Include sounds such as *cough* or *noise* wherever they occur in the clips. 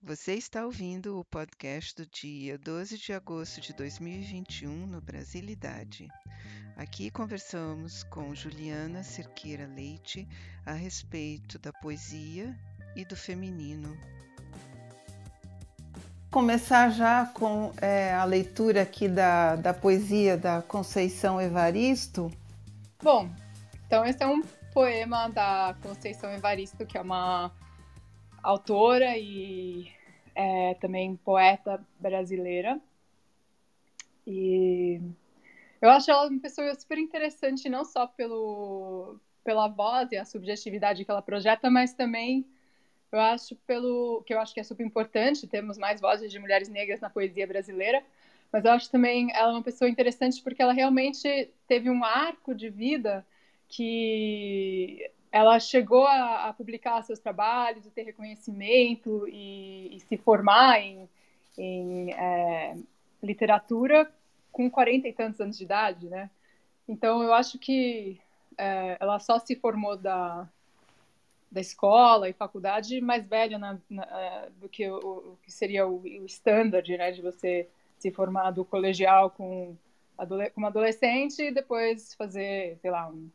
Você está ouvindo o podcast do dia 12 de agosto de 2021 no Brasilidade. Aqui conversamos com Juliana Cerqueira Leite a respeito da poesia e do feminino. Começar já com é, a leitura aqui da, da poesia da Conceição Evaristo. Bom, então esse é um poema da Conceição Evaristo, que é uma autora e é, também poeta brasileira. E eu acho ela uma pessoa super interessante, não só pelo, pela voz e a subjetividade que ela projeta, mas também eu acho pelo que eu acho que é super importante termos mais vozes de mulheres negras na poesia brasileira. Mas eu acho também ela uma pessoa interessante porque ela realmente teve um arco de vida que ela chegou a, a, publicar seus trabalhos, e ter reconhecimento e, e se formar em, em é, literatura com 40 e tantos anos de idade, né? Então eu acho que é, ela só se formou da, da escola e faculdade mais velha na, na, é, do que o, o, que seria o, o standard, né? De você se formar do colegial com como adolescente e depois fazer, sei lá, um,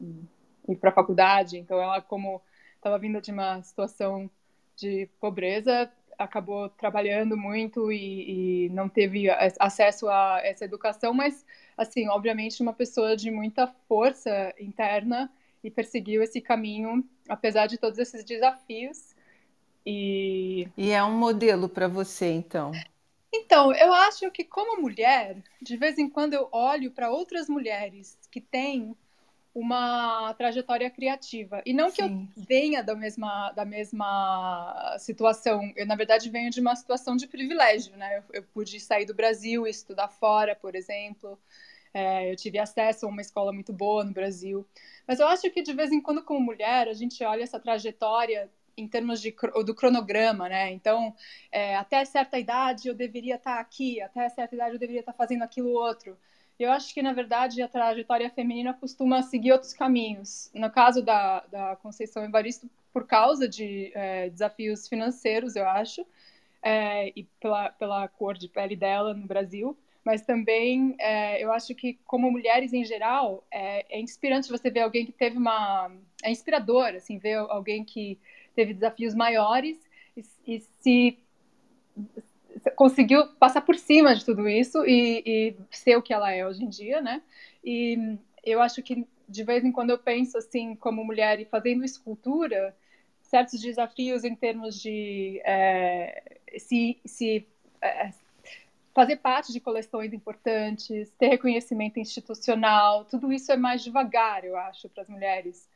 um ir para a faculdade. Então, ela, como estava vindo de uma situação de pobreza, acabou trabalhando muito e, e, não teve acesso a essa educação, mas, assim, obviamente, uma pessoa de muita força interna e perseguiu esse caminho, apesar de todos esses desafios. E, e é um modelo para você, então? Então, eu acho que, como mulher, de vez em quando eu olho para outras mulheres que têm uma trajetória criativa. E não Sim. que eu venha da mesma, da mesma situação, eu, na verdade, venho de uma situação de privilégio, né? Eu, eu pude sair do Brasil e estudar fora, por exemplo. É, eu tive acesso a uma escola muito boa no Brasil. Mas eu acho que, de vez em quando, como mulher, a gente olha essa trajetória em termos de, do cronograma, né? Então, é, até certa idade eu deveria estar aqui, até certa idade eu deveria estar fazendo aquilo outro. Eu acho que, na verdade, a trajetória feminina costuma seguir outros caminhos. No caso da, da Conceição Evaristo, por causa de é, desafios financeiros, eu acho, é, e pela, pela cor de pele dela no Brasil, mas também é, eu acho que, como mulheres em geral, é, é, inspirante você ver alguém que teve uma. É inspirador, assim, ver alguém que teve desafios maiores e, e se conseguiu passar por cima de tudo isso e, e, ser o que ela é hoje em dia, né? E eu acho que de vez em quando eu penso assim, como mulher e fazendo escultura, certos desafios em termos de é, se, se é, fazer parte de coleções importantes, ter reconhecimento institucional, tudo isso é mais devagar, eu acho, para as mulheres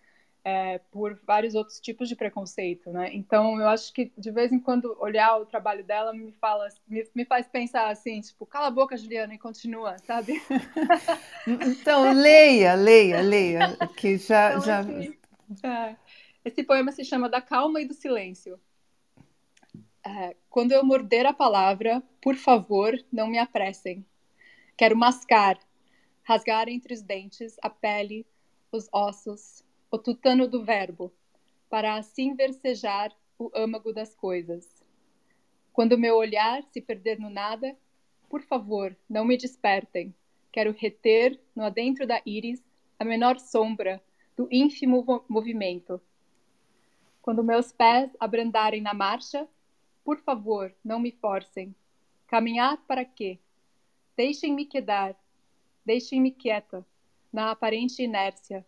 é, por vários outros tipos de preconceito, né? Então eu acho que de vez em quando olhar o trabalho dela me fala, me, me faz pensar assim, tipo, cala a boca, Juliana, e continua, sabe? *laughs* então leia, leia, leia, que já então, já. Assim, é, esse poema se chama Da Calma e do Silêncio. É, quando eu morder a palavra, por favor, não me apressem. Quero mascar, rasgar entre os dentes a pele, os ossos, o tutano do verbo, para assim versejar o âmago das coisas. Quando meu olhar se perder no nada, por favor, não me despertem. Quero reter no adentro da íris a menor sombra do ínfimo movimento. Quando meus pés abrandarem na marcha, por favor, não me forcem. Caminhar para quê? Deixem-me quedar, deixem-me quieta, na aparente inércia,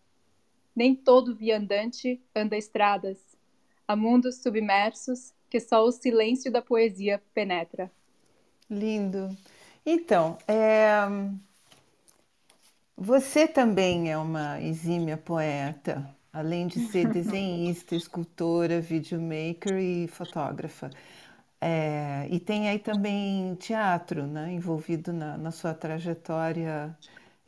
nem todo viandante anda estradas. Há mundos submersos que só o silêncio da poesia penetra. Lindo. Então, é... você também é uma exímia poeta, além de ser *laughs* desenhista, escultora, videomaker e fotógrafa. É... e tem aí também teatro né, envolvido na, na sua trajetória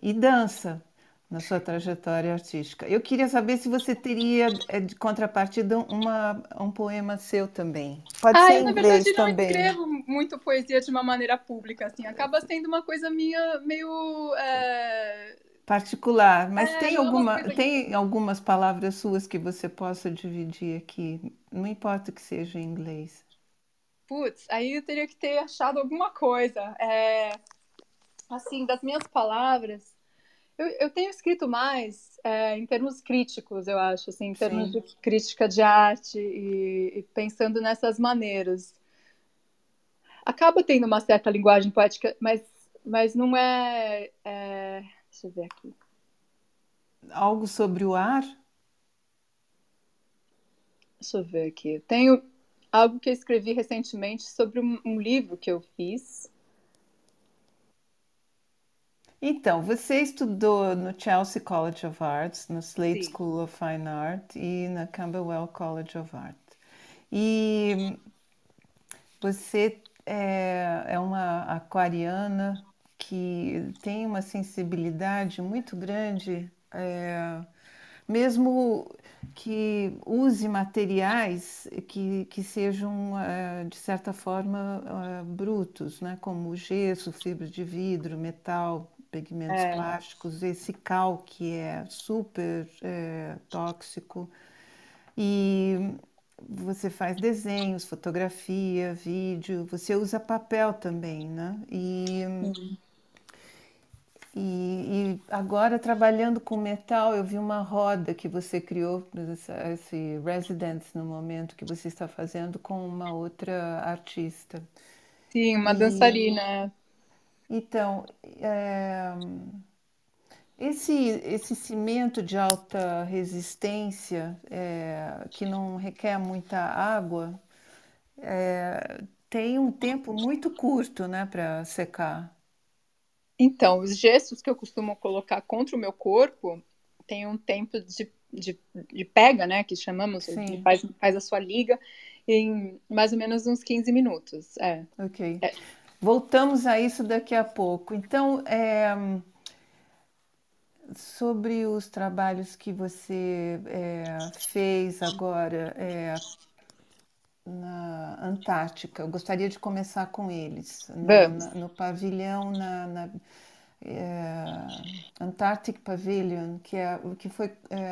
e dança na sua trajetória artística. Eu queria saber se você teria é, de contrapartida uma, um poema seu também. Pode ah, ser eu, na verdade também. não escrevo muito poesia de uma maneira pública, assim, acaba sendo uma coisa minha meio é... particular. Mas é, tem alguma, tem algumas palavras suas que você possa dividir aqui? Não importa que seja em inglês. putz, aí eu teria que ter achado alguma coisa. É, assim, das minhas palavras, eu, eu tenho escrito mais é, em termos críticos, eu acho, assim, em termos Sim. de crítica de arte e, e, pensando nessas maneiras. Acaba tendo uma certa linguagem poética, mas, mas não é, é Deixa eu ver aqui. Algo sobre o ar? Deixa eu ver aqui. Tenho algo que eu escrevi recentemente sobre um, um livro que eu fiz. Então, você estudou no Chelsea College of Arts, no Slade Sim. School of Fine Art e na Camberwell College of Art. E você é, é uma aquariana que tem uma sensibilidade muito grande, é, mesmo que use materiais que, que sejam, uh, de certa forma, uh, brutos, né? como gesso, fibra de vidro, metal, pigmentos é. plásticos, esse cal que é super é, tóxico. E você faz desenhos, fotografia, vídeo, você usa papel também, né? E, uhum. E, e, agora, trabalhando com metal, eu vi uma roda que você criou, esse Residence, no momento que você está fazendo com uma outra artista. Sim, uma e, dançarina. Então, é, esse, esse cimento de alta resistência, é, que não requer muita água, é, tem um tempo muito curto né, para secar. Então, os gestos que eu costumo colocar contra o meu corpo tem um tempo de, de, de pega, né? Que chamamos, faz, faz a sua liga em mais ou menos uns 15 minutos. É. Ok. É. Voltamos a isso daqui a pouco. Então, é, sobre os trabalhos que você é, fez agora é, na Antártica. Eu gostaria de começar com eles. No, na, no pavilhão, na, na é, Antarctic Pavilion, que, é, que foi é,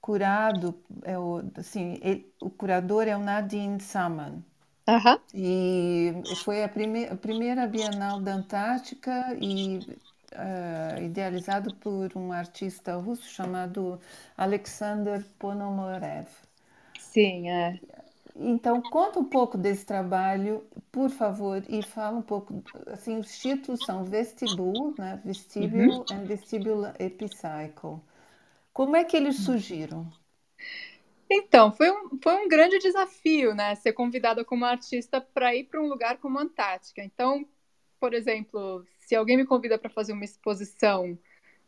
curado, é o, assim, ele, o curador é o Nadine Saman. Uh -huh. E foi a, prime a primeira Bienal da Antártica e uh, idealizado por um artista russo chamado Alexander Ponomarev. Sim, é. Então, conta um pouco desse trabalho, por favor, e fala um pouco, assim, os títulos são Vestibule, né? Vestibule uhum. and Vestibule Epicycle. Como é que eles surgiram? Então, foi um, foi um grande desafio, né? Ser convidada como artista para ir para um lugar como a Antártica. Então, por exemplo, se alguém me convida para fazer uma exposição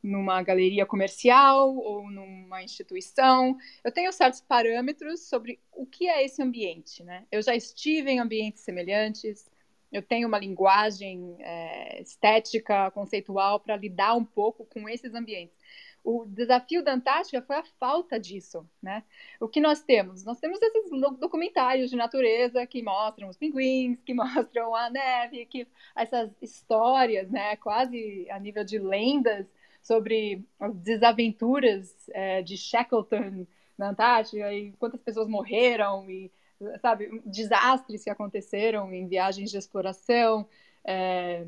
numa galeria comercial ou numa instituição. Eu tenho certos parâmetros sobre o que é esse ambiente, né? Eu já estive em ambientes semelhantes, eu tenho uma linguagem é, estética, conceitual para lidar um pouco com esses ambientes. O desafio da Antártica foi a falta disso, né? O que nós temos? Nós temos esses documentários de natureza que mostram os pinguins, que *laughs* mostram a neve, que essas histórias, né, quase a nível de lendas sobre as desaventuras é, de Shackleton na Antártica e quantas pessoas morreram e sabe desastres que aconteceram em viagens de exploração. É...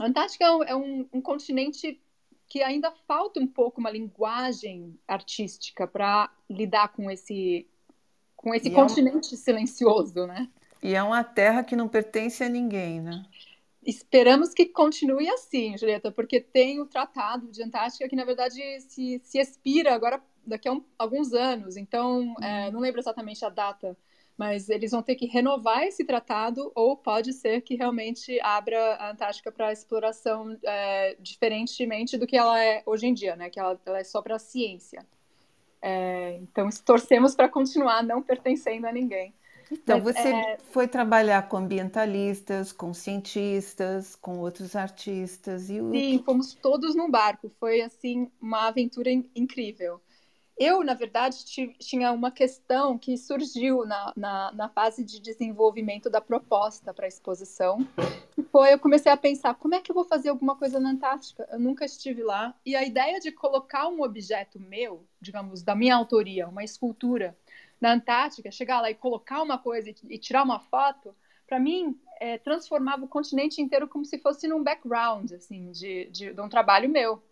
A Antártica é um, um continente que ainda falta um pouco uma linguagem artística para lidar com esse com esse e continente é um... silencioso, né? E é uma terra que não pertence a ninguém, né? Esperamos que continue assim, Julieta, porque tem o Tratado de Antártica que, na verdade, se, se expira agora daqui a um, alguns anos. Então, é, uhum. não lembro exatamente a data, mas eles vão ter que renovar esse tratado ou pode ser que realmente abra a Antártica para exploração é, diferentemente do que ela é hoje em dia, né? Que ela, ela é só para a ciência. É, então, torcemos para continuar não pertencendo a ninguém. Então, Mas, você é... foi trabalhar com ambientalistas, com cientistas, com outros artistas e o... Sim, fomos todos num barco. Foi assim uma aventura incrível. Eu, na verdade, tinha uma questão que surgiu na, na, na fase de desenvolvimento da proposta para a exposição. E foi, eu comecei a pensar, como é que eu vou fazer alguma coisa na Antártica? Eu nunca estive lá. E a ideia de colocar um objeto meu, digamos, da minha autoria, uma escultura, na Antártica, chegar lá e colocar uma coisa e, e tirar uma foto, para mim, é, transformava o continente inteiro como se fosse num background, assim, de, de, de um trabalho meu.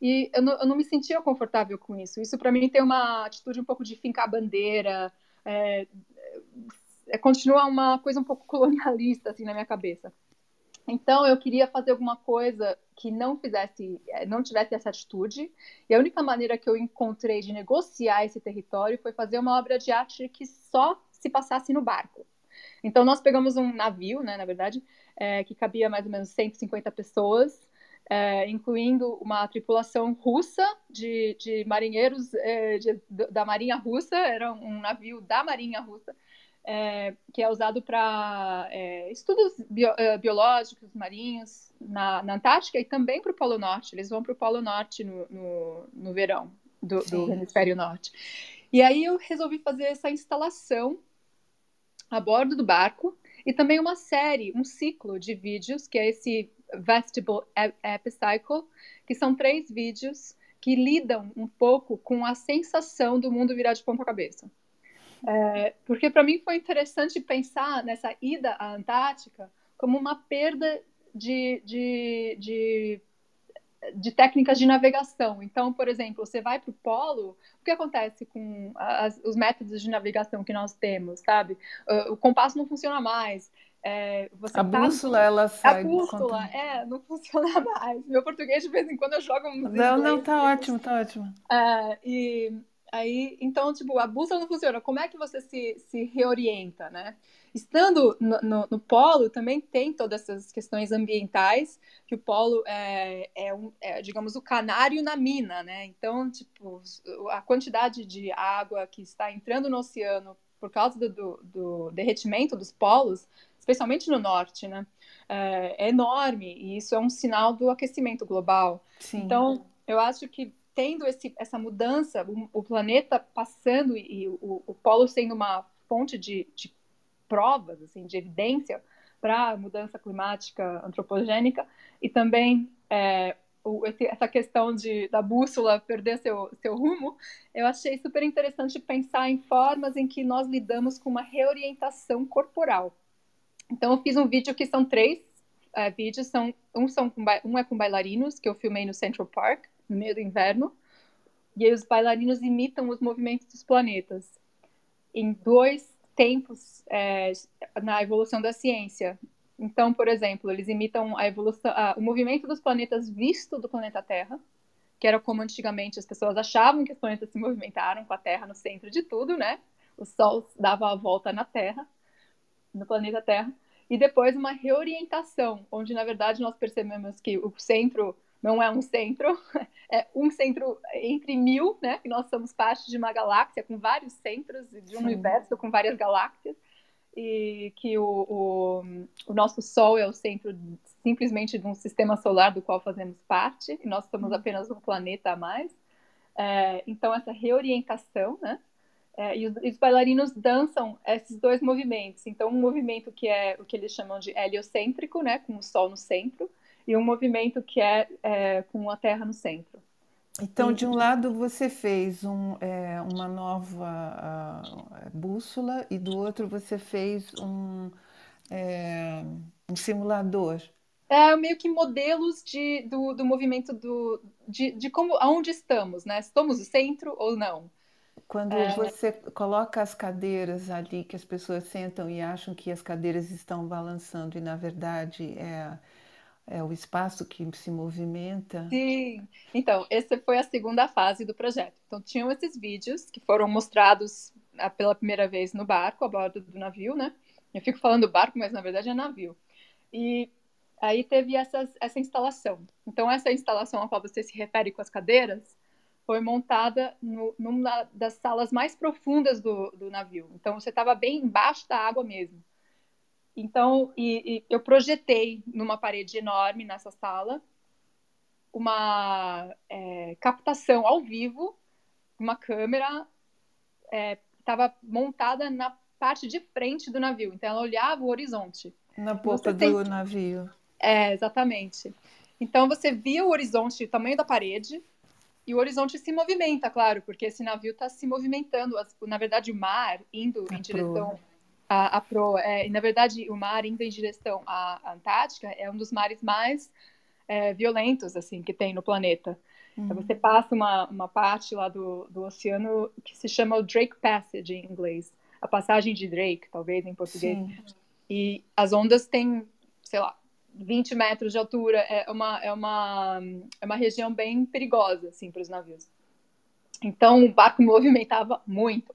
E eu não, eu não, me sentia confortável com isso. Isso, para mim, tem uma atitude um pouco de fincar a bandeira, é, é, continua uma coisa um pouco *laughs* colonialista, assim, na minha cabeça. Então, eu queria fazer alguma coisa que não fizesse, é, não tivesse essa atitude. E a única maneira que eu encontrei de negociar esse território foi fazer uma obra de arte que só se passasse no barco. Então, nós pegamos um navio, né, na verdade, é, que cabia mais ou menos 150 pessoas, é, incluindo uma tripulação russa de, de marinheiros é, de, da Marinha Russa, era um navio da Marinha Russa, é, que é usado para é, estudos bio, é, biológicos marinhos na, na, Antártica e também para o Polo Norte. Eles vão para o Polo Norte no, no, no verão do, do Hemisfério Norte. E aí eu resolvi fazer essa instalação a bordo do barco e também uma série, um ciclo de vídeos, que é esse Vestibule Epicycle, que são três vídeos que lidam um pouco com a sensação do mundo virar de ponta cabeça. É, porque para mim foi interessante pensar nessa ida à Antártica como uma perda de, de, de de técnicas de navegação. Então, por exemplo, você vai para o polo, o que acontece com as, os métodos de navegação que nós temos, sabe? O compasso não funciona mais. É, a tá... bússola, ela sai. A bússola, é, não *laughs* funciona mais. Meu português, de vez em quando, eu jogo um. Não, não, tá ótimo, tá ótimo. É, e aí, então, tipo, a bússola não funciona. Como é que você se, se reorienta, né? Estando no, no, no, polo, também tem todas essas questões ambientais, que o polo é, é, um, é, digamos, o canário na mina, né? Então, tipo, a quantidade de água que está entrando no oceano por causa do, do, do derretimento dos polos, especialmente no norte, né? É, é, enorme, e isso é um sinal do aquecimento global. Sim. Então, eu acho que tendo esse, essa mudança, o, o planeta passando e, e o, o, polo sendo uma fonte de, de provas, assim, de evidência para a mudança climática antropogênica e também é, o, esse, essa questão de, da bússola perder seu, seu rumo, eu achei super interessante pensar em formas em que nós lidamos com uma reorientação corporal. Então, eu fiz um vídeo que são três é, vídeos, são, um, são com, um é com bailarinos, que eu filmei no Central Park, no meio do inverno, e aí os bailarinos imitam os movimentos dos planetas. Em dois tempos é, na evolução da ciência. Então, por exemplo, eles imitam a evolução, a, o movimento dos planetas visto do planeta Terra, que era como antigamente as pessoas achavam que os planetas se movimentaram com a Terra no centro de tudo, né? O Sol dava a volta na Terra, no planeta Terra, e depois uma reorientação, onde na verdade nós percebemos que o centro não é um centro, *laughs* é um centro entre mil, né? Que nós somos parte de uma galáxia com vários centros de um Sim. universo com várias galáxias e que o, o, o, nosso Sol é o centro simplesmente de um sistema solar do qual fazemos parte e nós somos uhum. apenas um planeta a mais. É, então essa reorientação, né? É, e, os, os, bailarinos dançam esses dois movimentos. Então um movimento que é o que eles chamam de heliocêntrico, né? Com o Sol no centro e um movimento que é, é com a Terra no centro. Então, de um lado você fez um, é, uma nova uh, bússola e do outro você fez um, é, um simulador. É meio que modelos de, do, do movimento do, de, de como aonde estamos, né? Estamos no centro ou não? Quando é... você coloca as cadeiras ali que as pessoas sentam e acham que as cadeiras estão balançando e na verdade é é o espaço que se movimenta. Sim. Então, essa foi a segunda fase do projeto. Então, tinham esses vídeos que foram mostrados ah, pela primeira vez no barco, a bordo do navio, né? Eu fico falando barco, mas na verdade é navio. E aí teve essas, essa instalação. Então, essa instalação a qual você se refere com as cadeiras foi montada no, numa das salas mais profundas do, do navio. Então, você estava bem embaixo da água mesmo. Então, e, e eu projetei numa parede enorme nessa sala uma é, captação ao vivo, uma câmera estava é, montada na parte de frente do navio, então ela olhava o horizonte. Na ponta tem... do navio. É, exatamente. Então você via o horizonte, o tamanho da parede, e o horizonte se movimenta, claro, porque esse navio está se movimentando. Na verdade, o mar indo a em direção à, à proa. É, na verdade, o mar indo em direção à Antártica é um dos mares mais é, violentos assim que tem no planeta. Uhum. Então, você passa uma, uma parte lá do, do oceano que se chama o Drake Passage em inglês, a passagem de Drake, talvez em português. Sim. E as ondas têm, sei lá, 20 metros de altura, é uma, é uma, é uma região bem perigosa, assim, para os navios. Então, o barco *laughs* movimentava muito.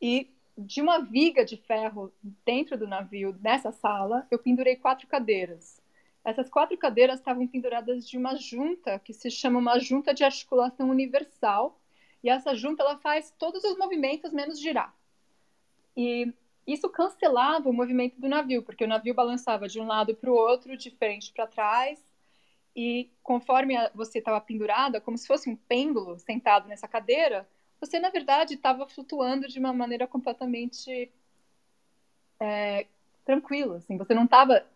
E de uma viga de ferro dentro do navio, nessa sala, eu pendurei quatro cadeiras. Essas quatro cadeiras estavam penduradas de uma junta que se chama uma junta de articulação universal. E essa junta ela faz todos os movimentos menos girar. E isso cancelava o movimento do navio, porque o navio balançava de um lado para o outro, de frente para trás, e conforme você estava pendurada, como se fosse um pêndulo sentado nessa cadeira, você na verdade estava flutuando de uma maneira completamente é, tranquila, assim, você não estava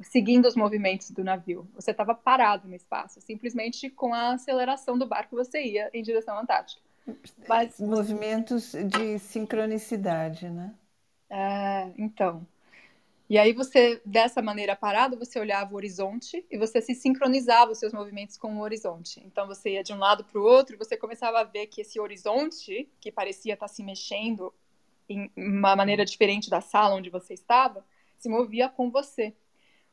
seguindo os movimentos do navio, você estava parado no espaço, simplesmente com a aceleração do barco você ia em direção à Antártica. Mas, movimentos de sincronicidade, né? É, então. E aí você, dessa maneira parado, você olhava o horizonte e você se sincronizava os seus movimentos com o horizonte. Então você ia de um lado para o outro e você começava a ver que esse horizonte, que parecia estar se mexendo em uma maneira diferente da sala onde você estava, se movia com você.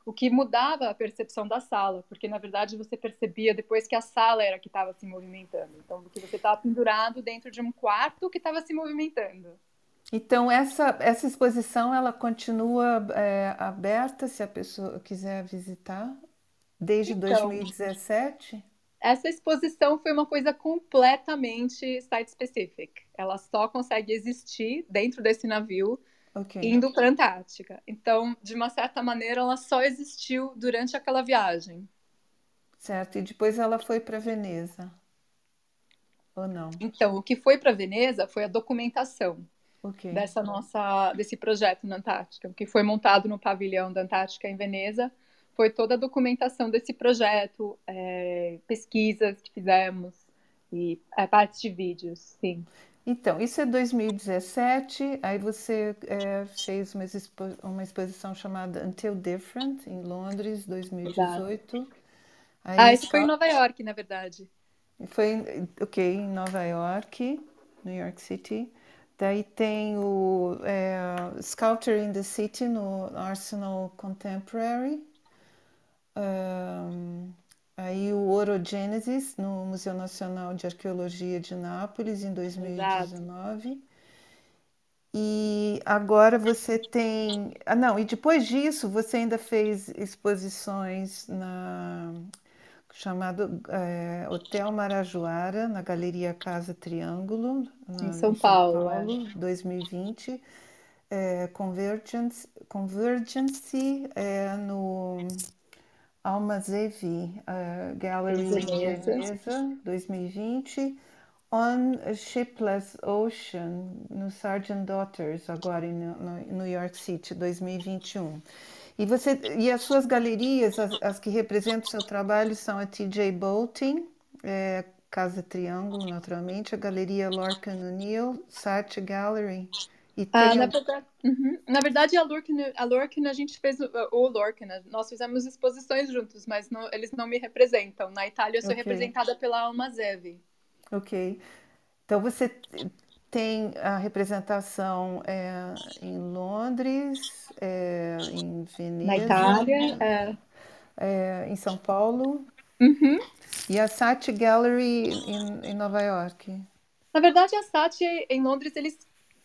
O que mudava a percepção da sala, porque na verdade você percebia depois que a sala era que estava se movimentando. Então, que você estava pendurado dentro de um quarto que estava se movimentando. Então, essa, essa exposição ela continua é, aberta se a pessoa quiser visitar desde então, 2017? Essa exposição foi uma coisa completamente site-specific. Ela só consegue existir dentro desse navio okay. indo para a Antártica. Então, de uma certa maneira, ela só existiu durante aquela viagem. Certo, e depois ela foi para Veneza. Ou não? Então, o que foi para Veneza foi a documentação okay. dessa nossa desse projeto na Antártica, que foi montado no pavilhão da Antártica em Veneza. Foi toda a documentação desse projeto, é, pesquisas que fizemos e é, partes de vídeos, sim. Então, isso é 2017, aí você é, fez uma, expo uma, exposição chamada Until Different, em Londres, 2018. Aí ah, isso foi em Nova York, na verdade. Foi, ok, em Nova York, New York City. Daí tem o é, Sculpture in the City no Arsenal Contemporary. Um, aí o Orogenesis no Museu Nacional de Arqueologia de Nápoles em 2019. Exato. E agora você tem. Ah, não, e depois disso você ainda fez exposições na chamado é, Hotel Marajoara, na Galeria Casa Triângulo, na, em São, São Paulo, Paulo é. 2020. É, Convergence, Convergence é, no Almazevi uh, Gallery Veneza, 2020. On a Shipless Ocean, no Sargent Daughters, agora em New York City, 2021. E, você, e as suas galerias, as, as que representam o seu trabalho, são a TJ Bolting, é, Casa Triângulo, naturalmente, a Galeria Lorcan O'Neill, Sart Gallery. E ah, na, verdade, uhum. na verdade, a Lorcan, a Lorcan a gente fez, o Lorcan, né? nós fizemos exposições juntos, mas não, eles não me representam. Na Itália, eu sou okay. representada pela Alma Zevi. Ok. Então, você tem a representação é, em Londres, é, em Veneza. Na Itália, é. é em São Paulo. Uhum. E a Saatchi Gallery em, em, Nova York. Na verdade, a Saatchi em Londres, eles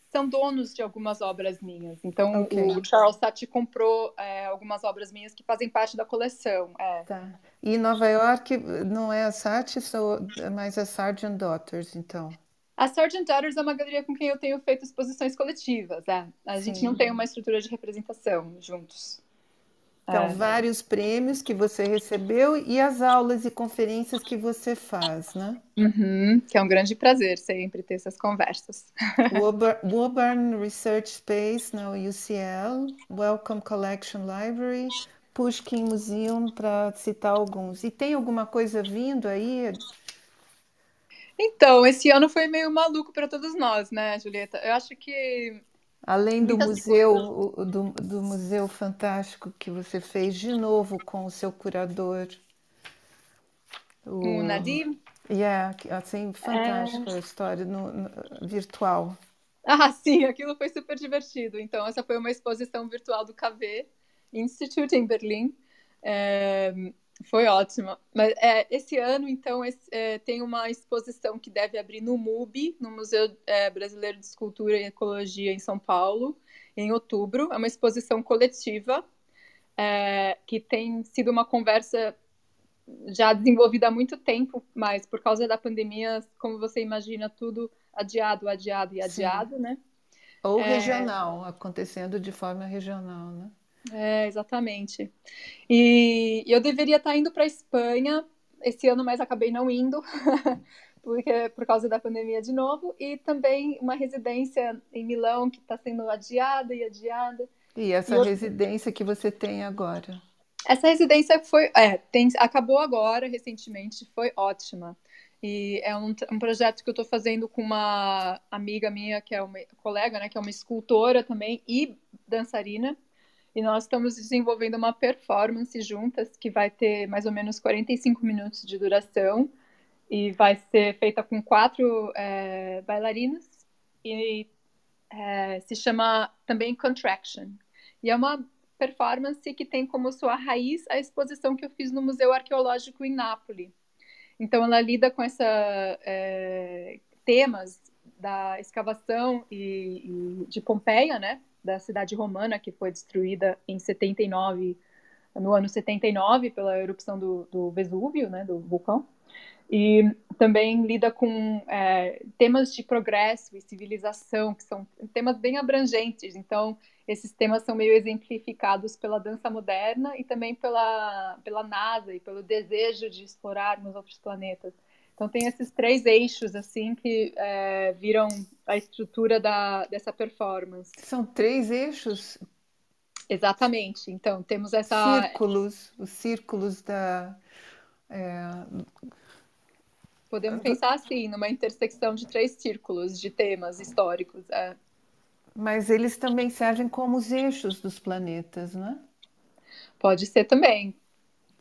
são donos de algumas obras minhas. Então, okay. o Charles Saatchi comprou é, algumas obras minhas que fazem parte da coleção. É. Tá. E Nova York não é a Saatchi, mas a Sargent Daughters, então. A Sargent Daughters é uma galeria com quem eu tenho feito exposições coletivas. É. A Sim. gente não tem uma estrutura de representação juntos. Então, é. vários prêmios que você recebeu e as aulas e conferências que você faz, né? Uhum, que é um grande prazer sempre ter essas conversas. Woburn Research Space na UCL, Welcome Collection Library, Pushkin Museum, para citar alguns. E tem alguma coisa vindo aí Então, esse ano foi meio maluco para todos nós, né, Julieta? Eu acho que Além do museu, do, do, museu fantástico que você fez de novo com o seu curador, o, o Nadim. Yeah, assim, fantástica é... a história no, no, virtual. Ah, sim, aquilo foi super divertido. Então, essa foi uma exposição virtual do KV Institute em Berlim. É, foi ótima. Mas é, esse ano, então, esse, é, tem uma exposição que deve abrir no MUBI, no Museu é, Brasileiro de Escultura e Ecologia em São Paulo, em outubro. É uma exposição coletiva é, que tem sido uma conversa já desenvolvida há muito tempo, mas por causa da pandemia, como você imagina, tudo adiado, adiado e adiado, Sim. né? Ou é... regional, acontecendo de forma regional, né? É, exatamente. E eu deveria estar indo para a Espanha esse ano, mas acabei não indo, *laughs* porque por causa da pandemia de novo, e também uma residência em Milão que está sendo adiada e adiada. E essa e residência eu... que você tem agora? Essa residência foi, é, tem, acabou agora, recentemente, foi ótima. E é um, um projeto que eu estou fazendo com uma amiga minha, que é uma colega, né, que é uma escultora também e dançarina. E nós estamos desenvolvendo uma performance juntas que vai ter mais ou menos 45 minutos de duração e vai ser feita com quatro é, bailarinas e é, se chama também Contraction. E é uma performance que tem como sua raiz a exposição que eu fiz no Museu Arqueológico em Nápoles. Então, ela lida com essa é, temas da escavação e, e, de Pompeia, né, da cidade romana que foi destruída em 79, no ano 79 pela erupção do, do Vesúvio, né, do vulcão. E também lida com é, temas de progresso e civilização, que são temas bem abrangentes. Então, esses temas são meio exemplificados pela dança moderna e também pela, pela NASA e pelo desejo de explorarmos outros planetas. Então tem esses três eixos assim que é, viram a estrutura da, dessa performance. São três eixos? Exatamente. Então temos essa círculos, os círculos da é... Podemos pensar assim, numa intersecção de três círculos de temas históricos. É. Mas eles também servem como os eixos dos planetas, não é? Pode ser também.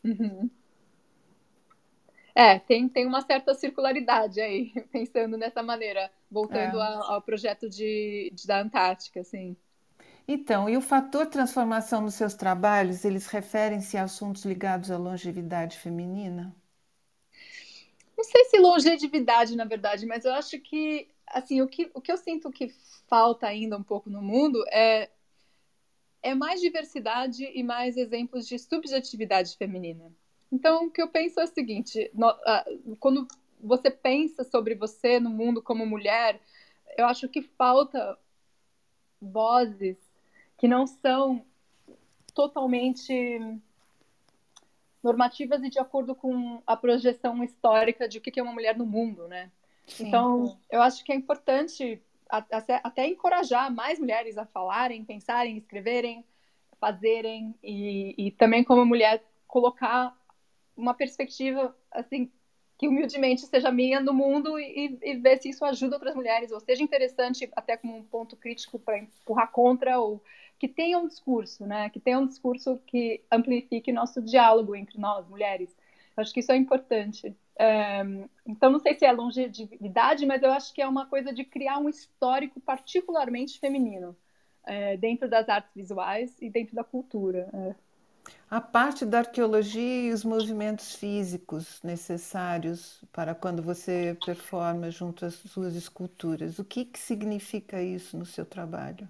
Uhum. É, tem, tem uma certa circularidade aí, *laughs* pensando nessa maneira, voltando é. ao, ao, projeto de, de, da Antártica, assim. Então, e o fator transformação nos seus trabalhos, eles referem-se a assuntos ligados à longevidade feminina? Não sei se longevidade, na verdade, mas eu acho que assim, o que, o que eu sinto que falta ainda um pouco no mundo é, é mais diversidade e mais exemplos de subjetividade feminina. Então, o que eu penso é o seguinte: no, uh, quando você pensa sobre você no mundo como mulher, eu acho que falta vozes que não são totalmente normativas e de acordo com a projeção histórica de o que é uma mulher no mundo, né? Sim. Então, eu acho que é importante até, encorajar mais mulheres a falarem, pensarem, escreverem, fazerem e, e também como mulher colocar uma perspectiva assim que humildemente seja minha no mundo e, e, ver se isso ajuda outras mulheres ou seja interessante até como um ponto crítico para empurrar contra ou que tenha um discurso, né? Que tenha um discurso que amplifique nosso diálogo entre nós mulheres. Eu acho que isso é importante. então, não sei se é longevidade, mas eu acho que é uma coisa de criar um histórico particularmente feminino é, dentro das artes visuais e dentro da cultura. É. A parte da arqueologia e os movimentos físicos necessários para quando você performa junto às suas esculturas, o que, que significa isso no seu trabalho?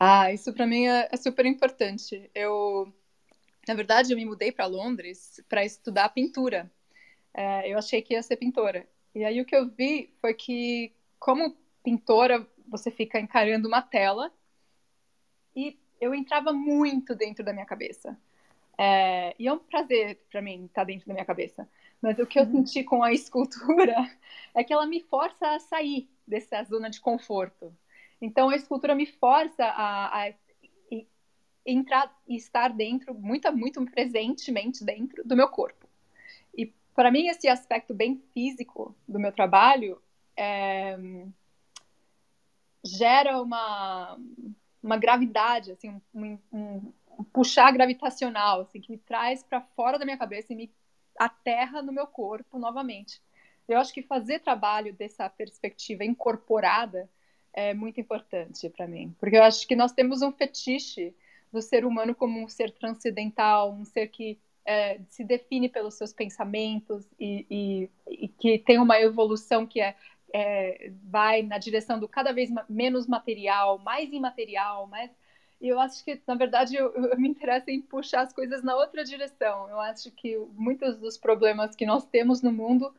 Ah, isso para mim é, é super importante. Eu na verdade, eu me mudei para Londres para estudar pintura. É, eu achei que ia ser pintora. E aí o que eu vi foi que, como pintora, você fica encarando uma tela e eu entrava muito dentro da minha cabeça. É, e é um prazer para mim estar dentro da minha cabeça. Mas o que eu uhum. senti com a *laughs* escultura é que ela me força a sair dessa zona de conforto. Então a escultura me força a, a entrar e estar dentro, muito, muito presentemente dentro do meu corpo. E para mim, esse aspecto bem físico do meu trabalho é, gera uma, uma gravidade, assim, um, um, um puxar gravitacional, assim, que me traz para fora da minha cabeça e me aterra no meu corpo novamente. Eu acho que fazer trabalho dessa perspectiva incorporada é muito importante para mim, porque eu acho que nós temos um fetiche do ser humano como um ser transcendental, um ser que é, se define pelos seus pensamentos e, e, e, que tem uma evolução que é, é, vai na direção do cada vez menos material, mais imaterial, mais e eu acho que, na verdade, eu, eu, me interesso em puxar as coisas na outra direção. Eu acho que muitos dos problemas que nós temos no mundo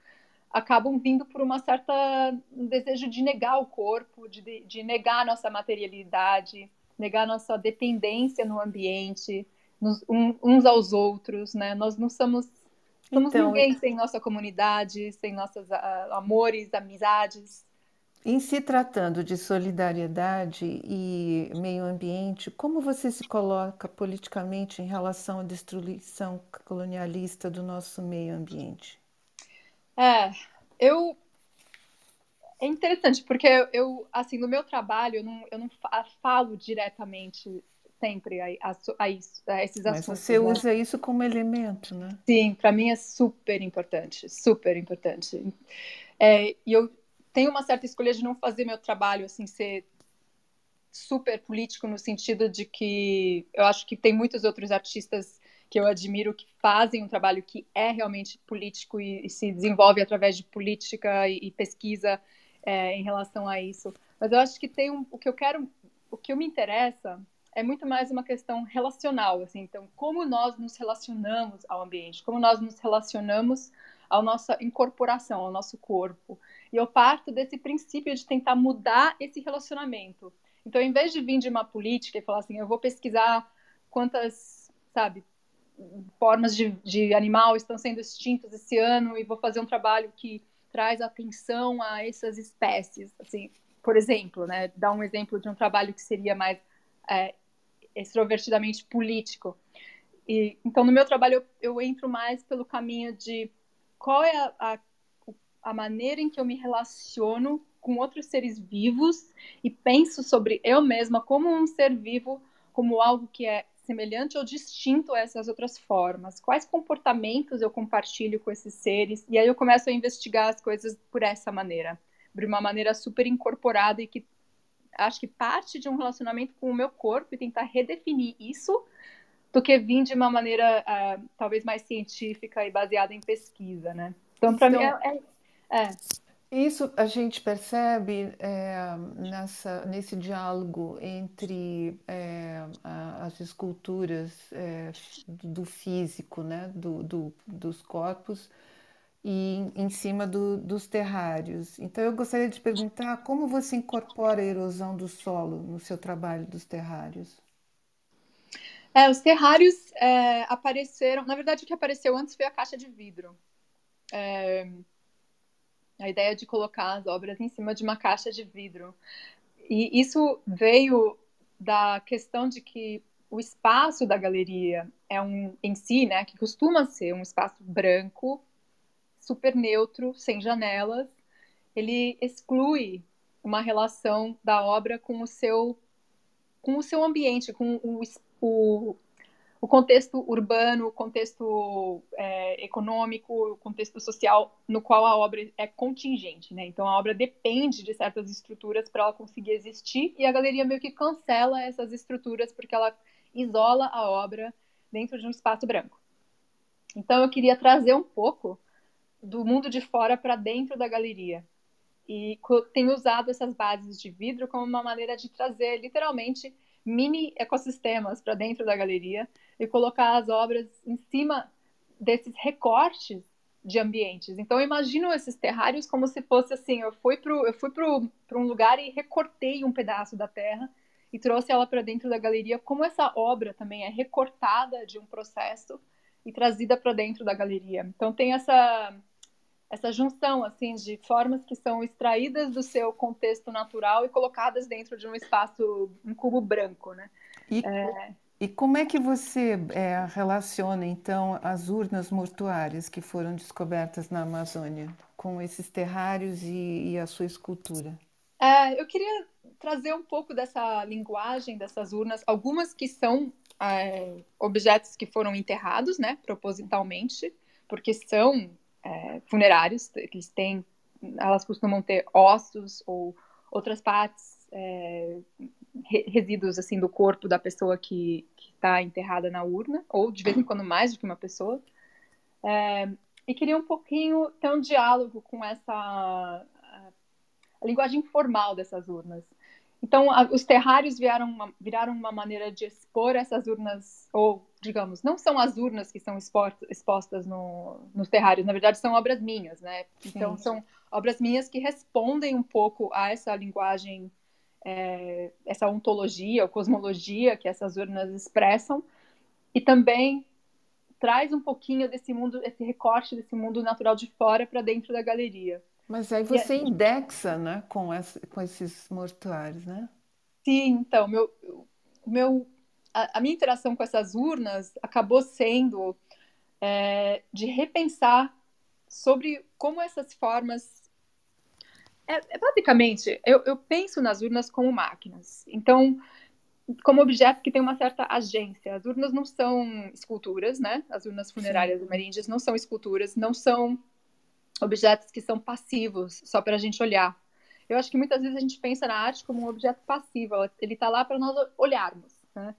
acabam vindo por uma certa um desejo de negar o corpo, de, de negar nossa materialidade, negar nossa dependência no ambiente, nos, um, uns aos outros, né? Nós não somos, somos então, ninguém sem nossa comunidade, sem nossos uh, amores, amizades. Em se tratando de solidariedade e meio ambiente, como você se coloca politicamente em relação à destruição colonialista do nosso meio ambiente? É, eu é interessante porque eu, eu assim no meu trabalho eu não, eu não falo diretamente sempre a, a, a, isso, a esses Mas assuntos. Mas você né? usa isso como elemento, né? Sim, para mim é super importante, super importante. É, e eu tenho uma certa escolha de não fazer meu trabalho assim ser super político no sentido de que eu acho que tem muitos outros artistas que eu admiro que fazem um trabalho que é realmente político e, e se desenvolve através de política e, e pesquisa é, em relação a isso. Mas eu acho que tem um, o que eu quero, o que eu me interessa é muito mais uma questão relacional, assim. Então, como nós nos relacionamos ao ambiente, como nós nos relacionamos à nossa incorporação, ao nosso corpo. E eu parto desse princípio de tentar mudar esse relacionamento. Então, em vez de vir de uma política e falar assim, eu vou pesquisar quantas, sabe, formas de, de animal estão sendo extintas esse ano e vou fazer um trabalho que traz atenção a essas espécies, assim, por exemplo, né, dar um exemplo de um trabalho que seria mais é, extrovertidamente político. E, então, no meu trabalho, eu, eu, entro mais pelo caminho de qual é a, a, a maneira em que eu me relaciono com outros seres vivos e penso sobre eu mesma como um ser vivo, como algo que é semelhante ou distinto a essas outras formas? Quais comportamentos eu compartilho com esses seres? E aí eu começo a investigar as coisas por essa maneira, de uma maneira super incorporada e que acho que parte de um relacionamento com o meu corpo e tentar redefinir isso do que vir de uma maneira uh, talvez mais científica e baseada em pesquisa, né? Então, para então, mim, é, é, é, Isso a gente percebe é, nessa, nesse diálogo entre é, as esculturas é, do físico, né? do, do dos corpos, e em cima do, dos terrários. Então, eu gostaria de perguntar como você incorpora a erosão do solo no seu trabalho dos terrários? É, os terrários é, apareceram. Na verdade, o que apareceu antes foi a caixa de vidro. É, a ideia de colocar as obras em cima de uma caixa de vidro. E isso veio da questão de que o espaço da galeria é um em si, né, que costuma ser um espaço branco super neutro, sem janelas, ele exclui uma relação da obra com o seu com o seu ambiente, com o, o, o contexto urbano, o contexto é, econômico, o contexto social no qual a obra é contingente, né? Então a obra depende de certas estruturas para ela conseguir existir e a galeria meio que cancela essas estruturas porque ela isola a obra dentro de um espaço branco. Então eu queria trazer um pouco do mundo de fora para dentro da galeria. E tenho usado essas bases de vidro como uma maneira de trazer literalmente mini ecossistemas para dentro da galeria e colocar as obras em cima desses recortes de ambientes. Então imagino esses terrários como se fosse assim, eu fui para um lugar e recortei um pedaço da terra e trouxe ela para dentro da galeria, como essa obra também é recortada de um processo e trazida para dentro da galeria. Então tem essa essa junção assim de formas que são extraídas do seu contexto natural e colocadas dentro de um espaço um cubo branco né e, é... E como é que você é, relaciona, então, as urnas mortuárias que foram descobertas na Amazônia com esses terrários e, e a sua escultura? É, eu queria trazer um pouco dessa linguagem dessas urnas, algumas que são é, objetos que foram enterrados, né, propositalmente, porque são é, funerários, eles têm, elas costumam ter ossos ou outras partes, é, resíduos assim do corpo da pessoa que está enterrada na urna, ou de vez em quando mais do que uma pessoa. É, e queria um pouquinho ter um diálogo com essa a, a linguagem formal dessas urnas. Então, a, os terrários viraram uma, viraram uma maneira de expor essas urnas, ou, digamos, não são as urnas que são expostas no, nos terrários, na verdade, são obras minhas, né? Então, Sim. são obras minhas que respondem um pouco a essa linguagem, é, essa ontologia ou cosmologia que essas urnas expressam, e também traz um pouquinho desse mundo, esse recorte desse mundo natural de fora para dentro da galeria. Mas aí você e, indexa, né, com, essa, com esses mortuários, né? Sim, então, meu, meu, a, a minha interação com essas urnas acabou sendo é, de repensar sobre como essas formas. É, é basicamente, eu, eu penso nas urnas como máquinas. Então, como objeto que tem uma certa agência. As urnas não são esculturas, né? As urnas funerárias ameríndias não são esculturas, não são objetos que são passivos, só para a gente olhar. Eu acho que muitas vezes a gente pensa na arte como um objeto passivo, ele está lá para nós olharmos. Né?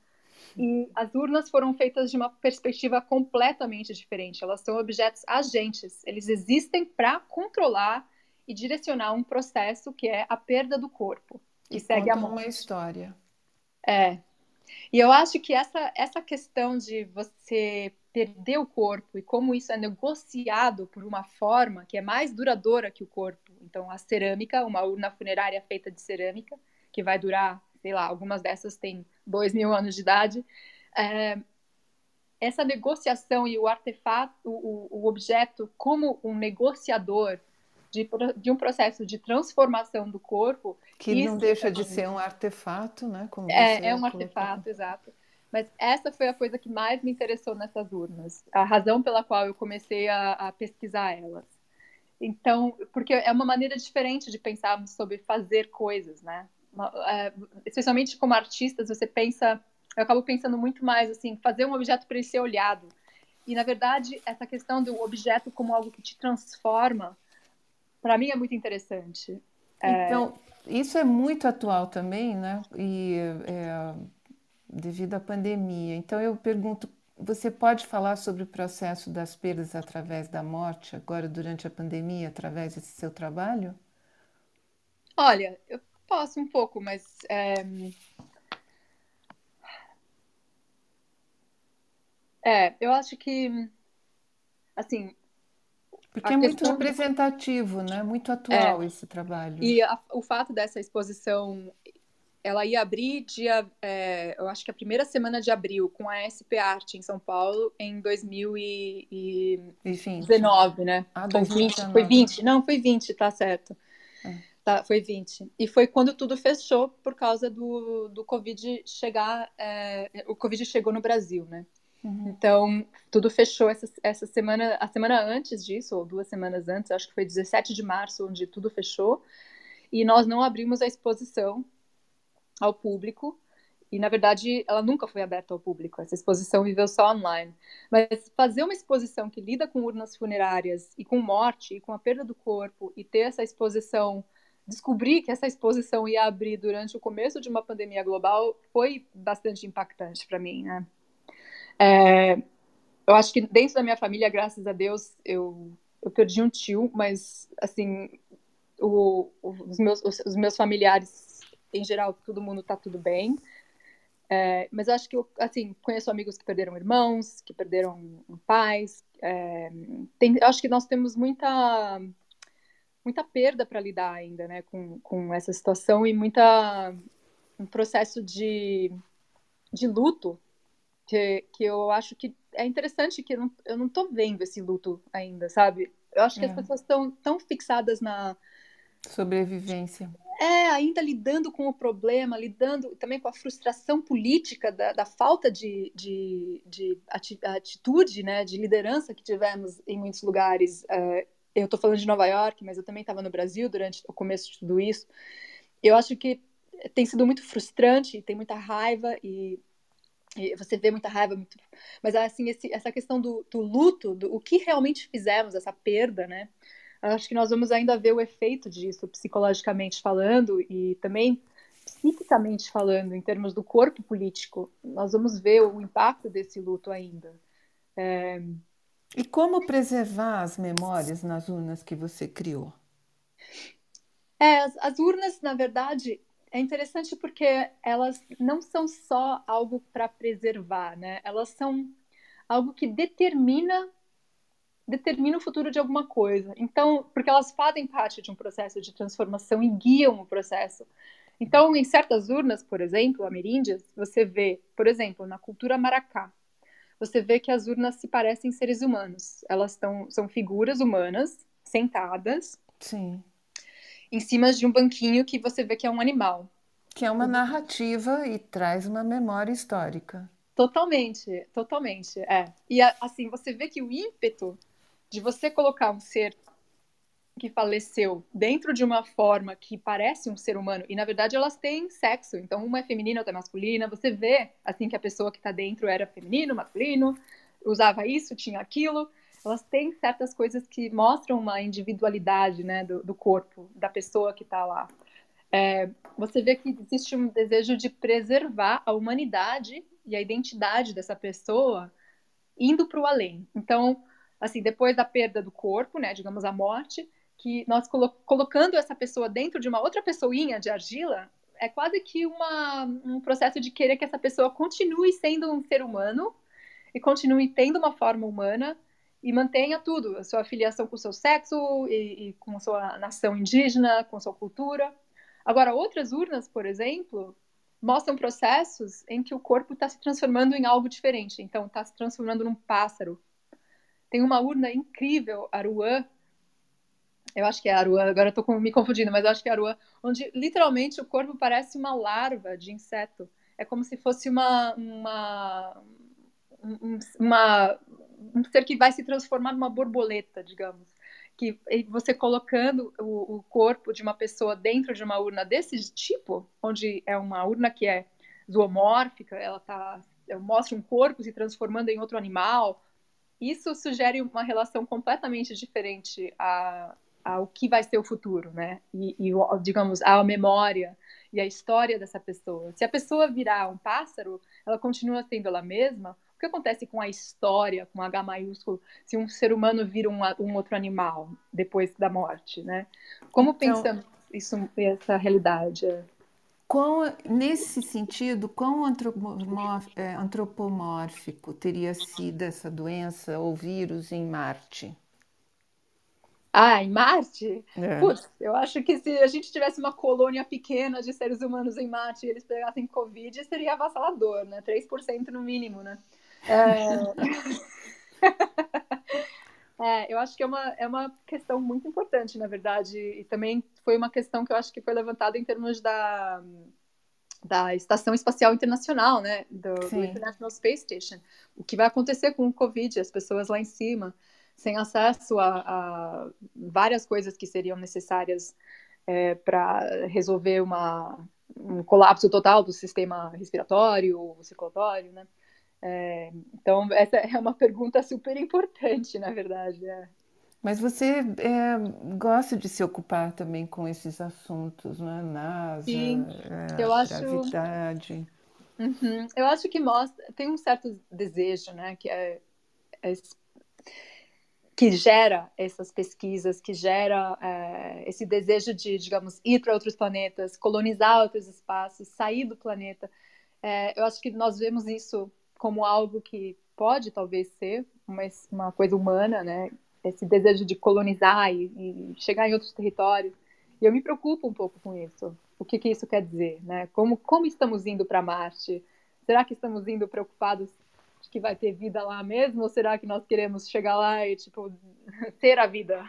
E as urnas foram feitas de uma perspectiva completamente diferente. Elas são objetos agentes, eles existem para controlar e direcionar um processo que é a perda do corpo, que e segue a morte. uma história. É. E eu acho que essa, essa questão de você perder o corpo e como isso é negociado por uma forma que é mais duradoura que o corpo. Então, a cerâmica, uma urna funerária feita de cerâmica, que vai durar, sei lá, algumas dessas têm dois mil anos de idade. É, essa negociação e o artefato, o, o objeto, como um negociador de, de, um processo de transformação do corpo. Que não deixa de ser um artefato, né? Como é, é um artefato, exato. Mas essa foi a coisa que mais me interessou nessas urnas, a razão pela qual eu comecei a, a pesquisar elas. Então, porque é uma maneira diferente de pensarmos sobre fazer coisas, né? É, especialmente como artistas, você pensa, eu acabo pensando muito mais assim, fazer um objeto para ele ser olhado. E na verdade, essa questão do objeto como algo que te transforma, para mim é muito interessante. É, então, é... isso é muito atual também, né? E é devido à pandemia. Então eu pergunto, você pode falar sobre o processo das perdas através da morte, agora durante a pandemia, através desse seu trabalho? Olha, eu posso um pouco, mas é... é, eu acho que assim porque é muito representativo, né? Muito atual é, esse trabalho. E a, o fato dessa exposição ela ia abrir dia, é, eu acho que a primeira semana de abril, com a SP Art em São Paulo, em 2019, né? Ah, 2020, foi 20? Não, foi 20, tá certo. É. Tá, foi 20. E foi quando tudo fechou por causa do, do Covid chegar, é, o Covid chegou no Brasil, né? Uhum. Então, tudo fechou essa, essa semana, a semana antes disso, ou duas semanas antes, acho que foi 17 de março, onde tudo fechou, e nós não abrimos a exposição ao público. E, na verdade, ela nunca foi aberta ao público. Essa exposição viveu só online. Mas fazer uma exposição que lida com urnas funerárias e com morte e com a perda do corpo e ter essa exposição, descobrir que essa exposição ia abrir durante o começo de uma pandemia global foi bastante impactante para mim, né? É, eu acho que dentro da minha família, graças a Deus, eu, eu perdi um tio, mas, assim, o, os, meus, os, os meus familiares em geral, todo mundo tá tudo bem. É, mas eu acho que eu, assim, conheço amigos que perderam irmãos, que perderam pais. É, tem, eu acho que nós temos muita muita perda para lidar ainda, né, com, com essa situação e muita um processo de, de luto que, que eu acho que é interessante que eu não, eu não tô vendo esse luto ainda, sabe? Eu acho que é. as pessoas estão tão fixadas na sobrevivência. é, ainda lidando com o problema, lidando também com a frustração política da, da falta de, de, de, atitude, né, de liderança que tivemos em muitos lugares. É, eu estou falando de Nova York, mas eu também estava no Brasil durante o começo de tudo isso. Eu acho que tem sido muito frustrante, tem muita raiva e, e você vê muita raiva, muito... mas assim esse, essa questão do, do luto, do o que realmente fizemos, essa perda, né? acho que nós vamos ainda ver o efeito disso, psicologicamente falando e também psiquicamente falando, em termos do corpo político. Nós vamos ver o impacto desse luto ainda. É... E como preservar as memórias nas urnas que você criou? É, as, as urnas, na verdade, é interessante porque elas não são só algo para preservar, né? Elas são algo que determina determina o futuro de alguma coisa. Então, porque elas fazem parte de um processo de transformação e guiam o processo. Então, em certas urnas, por exemplo, ameríndias, você vê, por exemplo, na cultura maracá, você vê que as urnas se parecem seres humanos. Elas tão, são figuras humanas sentadas. Sim. Em cima de um banquinho que você vê que é um animal. Que é uma narrativa e traz uma memória histórica. Totalmente, totalmente, é. E assim, você vê que o ímpeto de você colocar um ser que faleceu dentro de uma forma que parece um ser humano e na verdade elas têm sexo, então uma é feminina, outra é masculina. Você vê assim que a pessoa que está dentro era feminino, masculino, usava isso, tinha aquilo. Elas têm certas coisas que mostram uma individualidade, né, do, do corpo da pessoa que está lá. É, você vê que existe um desejo de preservar a humanidade e a identidade dessa pessoa indo para o além. Então assim, depois da perda do corpo, né, digamos a morte, que nós colo colocando essa pessoa dentro de uma outra pessoinha de argila, é quase que uma, um processo de querer que essa pessoa continue sendo um ser humano e continue tendo uma forma humana e mantenha tudo, a sua afiliação com o seu sexo e, e com sua nação indígena, com sua cultura. Agora, outras urnas, por exemplo, mostram processos em que o corpo está se transformando em algo diferente. Então, está se transformando num pássaro, tem uma urna incrível, Aruã. Eu acho que é Aruã, agora estou me confundindo, mas acho que é Aruã, onde literalmente o corpo parece uma larva de inseto. É como se fosse uma, uma, uma um ser que vai se transformar numa borboleta, digamos. Que você colocando o, o, corpo de uma pessoa dentro de uma urna desse tipo, onde é uma urna que é zoomórfica, ela tá, mostra um corpo se transformando em outro animal, isso sugere uma relação completamente diferente a, ao que vai ser o futuro, né? E, e, digamos, a memória e a história dessa pessoa. Se a pessoa virar um pássaro, ela continua sendo ela mesma. O que acontece com a história, com H maiúsculo, se um ser humano vira um, um outro animal depois da morte, né? Como então, pensamos isso, essa realidade? Quão, nesse sentido, quão é, antropomórfico teria sido essa doença ou vírus em Marte? Ah, em Marte? É. Putz, eu acho que se a gente tivesse uma colônia pequena de seres humanos em Marte e eles pegassem Covid, seria avassalador, né? 3% no mínimo, né? É... *laughs* É, eu acho que é uma, é uma questão muito importante, na verdade, e também foi uma questão que eu acho que foi levantada em termos da, da Estação Espacial Internacional, né, do, do, International Space Station. O que vai acontecer com o Covid, as pessoas lá em cima, sem acesso a, a várias coisas que seriam necessárias é, para resolver uma, um colapso total do sistema respiratório, circulatório, né? É, então, essa é uma pergunta super importante, na verdade. É. Mas você é, gosta de se ocupar também com esses assuntos, né? NASA, Sim, é, eu acho... gravidade. Uhum. Eu acho que mostra, tem um certo desejo, né? Que é, é que gera essas pesquisas, que gera é, esse desejo de, digamos, ir para outros planetas, colonizar outros espaços, sair do planeta. É, eu acho que nós vemos isso como algo que pode talvez ser uma, uma coisa humana, né? Esse desejo de colonizar e, e, chegar em outros territórios. E eu me preocupo um pouco com isso. O que, que isso quer dizer, né? Como, como estamos indo para Marte? Será que estamos indo preocupados de que vai ter vida lá mesmo? Ou será que nós queremos chegar lá e, tipo, *laughs* ter a vida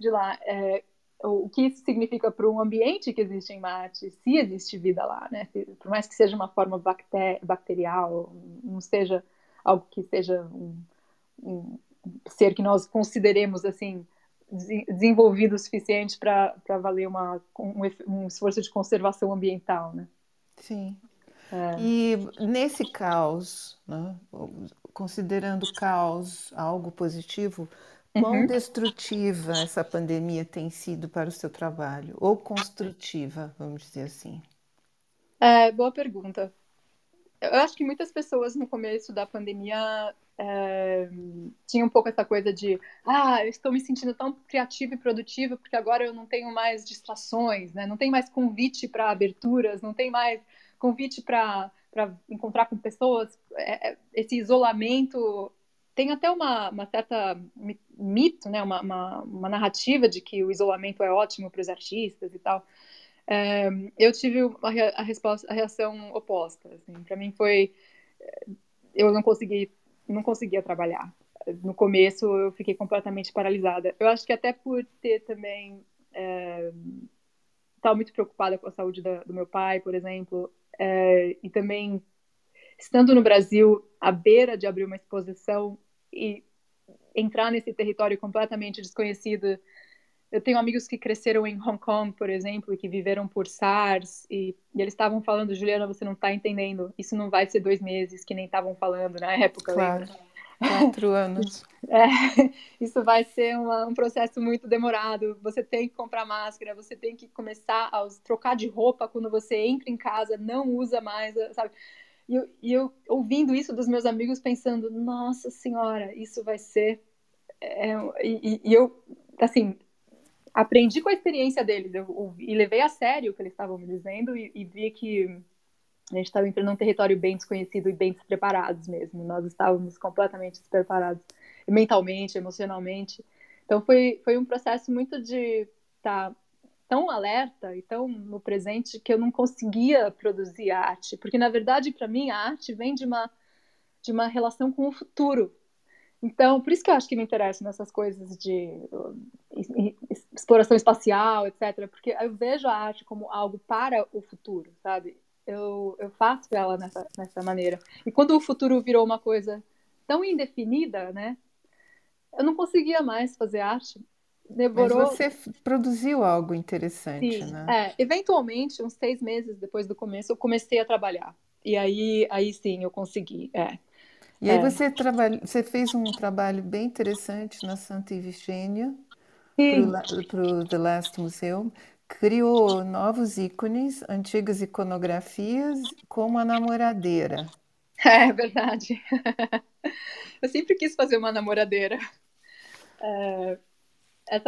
de lá? É, o que isso significa para um ambiente que existe em Marte, se existe vida lá, né? Por mais que seja uma forma bacterial, não seja algo que seja um, um ser que nós consideremos assim desenvolvido o suficiente para valer uma, um, um, esforço de conservação ambiental, né? Sim. É. E nesse caos, né, considerando o caos algo positivo, quão uhum. destrutiva essa pandemia tem sido para o seu trabalho? Ou construtiva, vamos dizer assim? É, boa pergunta. Eu acho que muitas pessoas no começo da pandemia é, tinham um pouco essa coisa de ah, eu estou me sentindo tão criativa e produtiva porque agora eu não tenho mais distrações, né? não tem mais convite para aberturas, não tem mais convite para encontrar com pessoas. É, é, esse isolamento tem até uma, uma certa mito, né? Uma, uma, uma, narrativa de que o isolamento é ótimo para os artistas e tal. É, eu tive uma, a, resposta, a reação oposta. Assim. Para mim foi, eu não consegui, não conseguia trabalhar. No começo eu fiquei completamente paralisada. Eu acho que até por ter também é, estava muito preocupada com a saúde da, do meu pai, por exemplo, é, e também estando no Brasil à beira de abrir uma exposição e entrar nesse território completamente desconhecido eu tenho amigos que cresceram em Hong Kong, por exemplo, e que viveram por SARS, e, e eles estavam falando, Juliana, você não está entendendo, isso não vai ser dois meses, que nem estavam falando na época. Claro, lembra? quatro *laughs* anos. É, isso vai ser uma, um processo muito demorado, você tem que comprar máscara, você tem que começar a trocar de roupa quando você entra em casa, não usa mais, sabe? E eu, e eu ouvindo isso dos meus amigos, pensando, nossa senhora, isso vai ser... É, e, e eu, assim, aprendi com a experiência deles eu, e levei a sério o que eles estavam me dizendo e, e vi que a gente estava entrando num território bem desconhecido e bem despreparados mesmo. Nós estávamos completamente despreparados, mentalmente, emocionalmente. Então foi, foi um processo muito de tá tão alerta e tão no presente que eu não conseguia produzir arte, porque na verdade para mim a arte vem de uma de uma relação com o futuro, então, por isso que eu acho que me interesso nessas coisas de exploração espacial, etc. Porque eu vejo a arte como algo para o futuro, sabe? Eu, eu faço ela nessa, nessa maneira. E quando o futuro virou uma coisa tão indefinida, né? Eu não conseguia mais fazer arte. Demorou... Mas você produziu algo interessante, sim, né? É, eventualmente, uns seis meses depois do começo, eu comecei a trabalhar. E aí, aí sim, eu consegui. É. E aí é. você, trabalha, você fez um trabalho bem interessante na Santa Ifigênia para o The Last Museum. Criou novos ícones, antigas iconografias, como a namoradeira. *laughs* É verdade. *laughs* Eu sempre quis fazer uma namoradeira. É,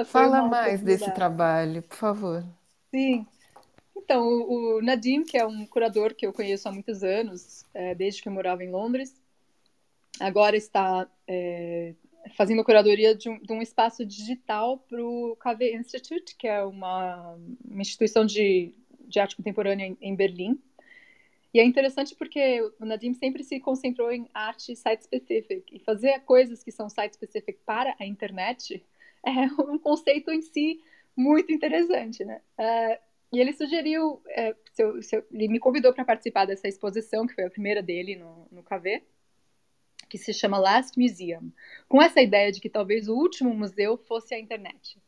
Fala mais desse trabalho, por favor. Sim. Então, o Nadim, que é um curador que eu conheço há muitos anos, é, desde que eu morava em Londres, agora está é, fazendo curadoria de um, de um espaço digital para o KV Institute, que é uma, uma instituição de, de arte contemporânea em, em, Berlim. E é interessante porque o Nadim sempre se concentrou em arte site-specific. E fazer coisas que são site-specific para a internet *laughs* é um conceito em si muito interessante, né? Uh, e ele sugeriu, é, ele me convidou para participar dessa exposição, que foi a primeira dele no, no KV que se chama Last Museum, com essa ideia de que talvez o último museu fosse a internet.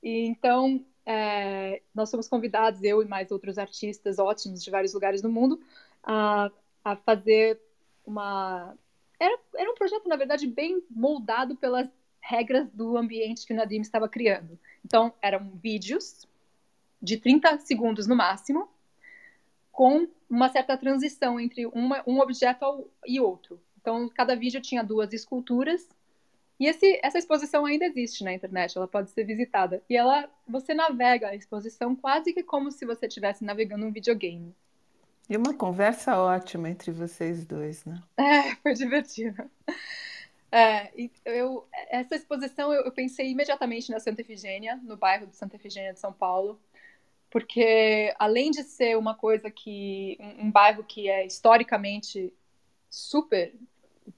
E então, é, nós fomos convidados, eu e mais outros artistas ótimos de vários lugares do mundo, a, a fazer uma. Era, era um projeto, na verdade, bem moldado pelas regras do ambiente que o Nadim estava criando. Então, eram vídeos de 30 segundos no máximo, com uma certa transição entre uma, um objeto e outro. Então, cada vídeo tinha duas esculturas. E esse, essa exposição ainda existe na internet, ela pode ser visitada. E ela, você navega a exposição quase que como se você estivesse navegando um videogame. E uma conversa ótima entre vocês dois, né? É, foi divertido. É, eu, essa exposição eu, eu pensei imediatamente na Santa Efigênia, no bairro de Santa Efigênia de São Paulo, porque além de ser uma coisa que um, um bairro que é historicamente super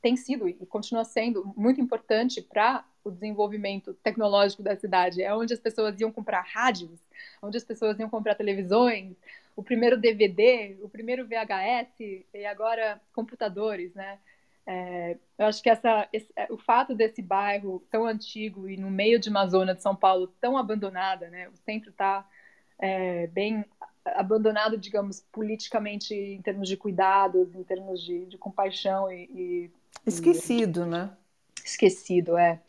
tem sido e continua sendo muito importante para o desenvolvimento tecnológico da cidade. É onde as pessoas iam comprar rádios, onde as pessoas iam comprar televisões, o primeiro DVD, o primeiro VHS e agora computadores, né? É, eu acho que essa, esse, é, o fato desse bairro tão antigo e no meio de uma zona de São Paulo tão abandonada, né? O centro está é, bem abandonado, digamos, politicamente em termos de cuidados, em termos de, de compaixão e, e esquecido, e, né? Esquecido, é.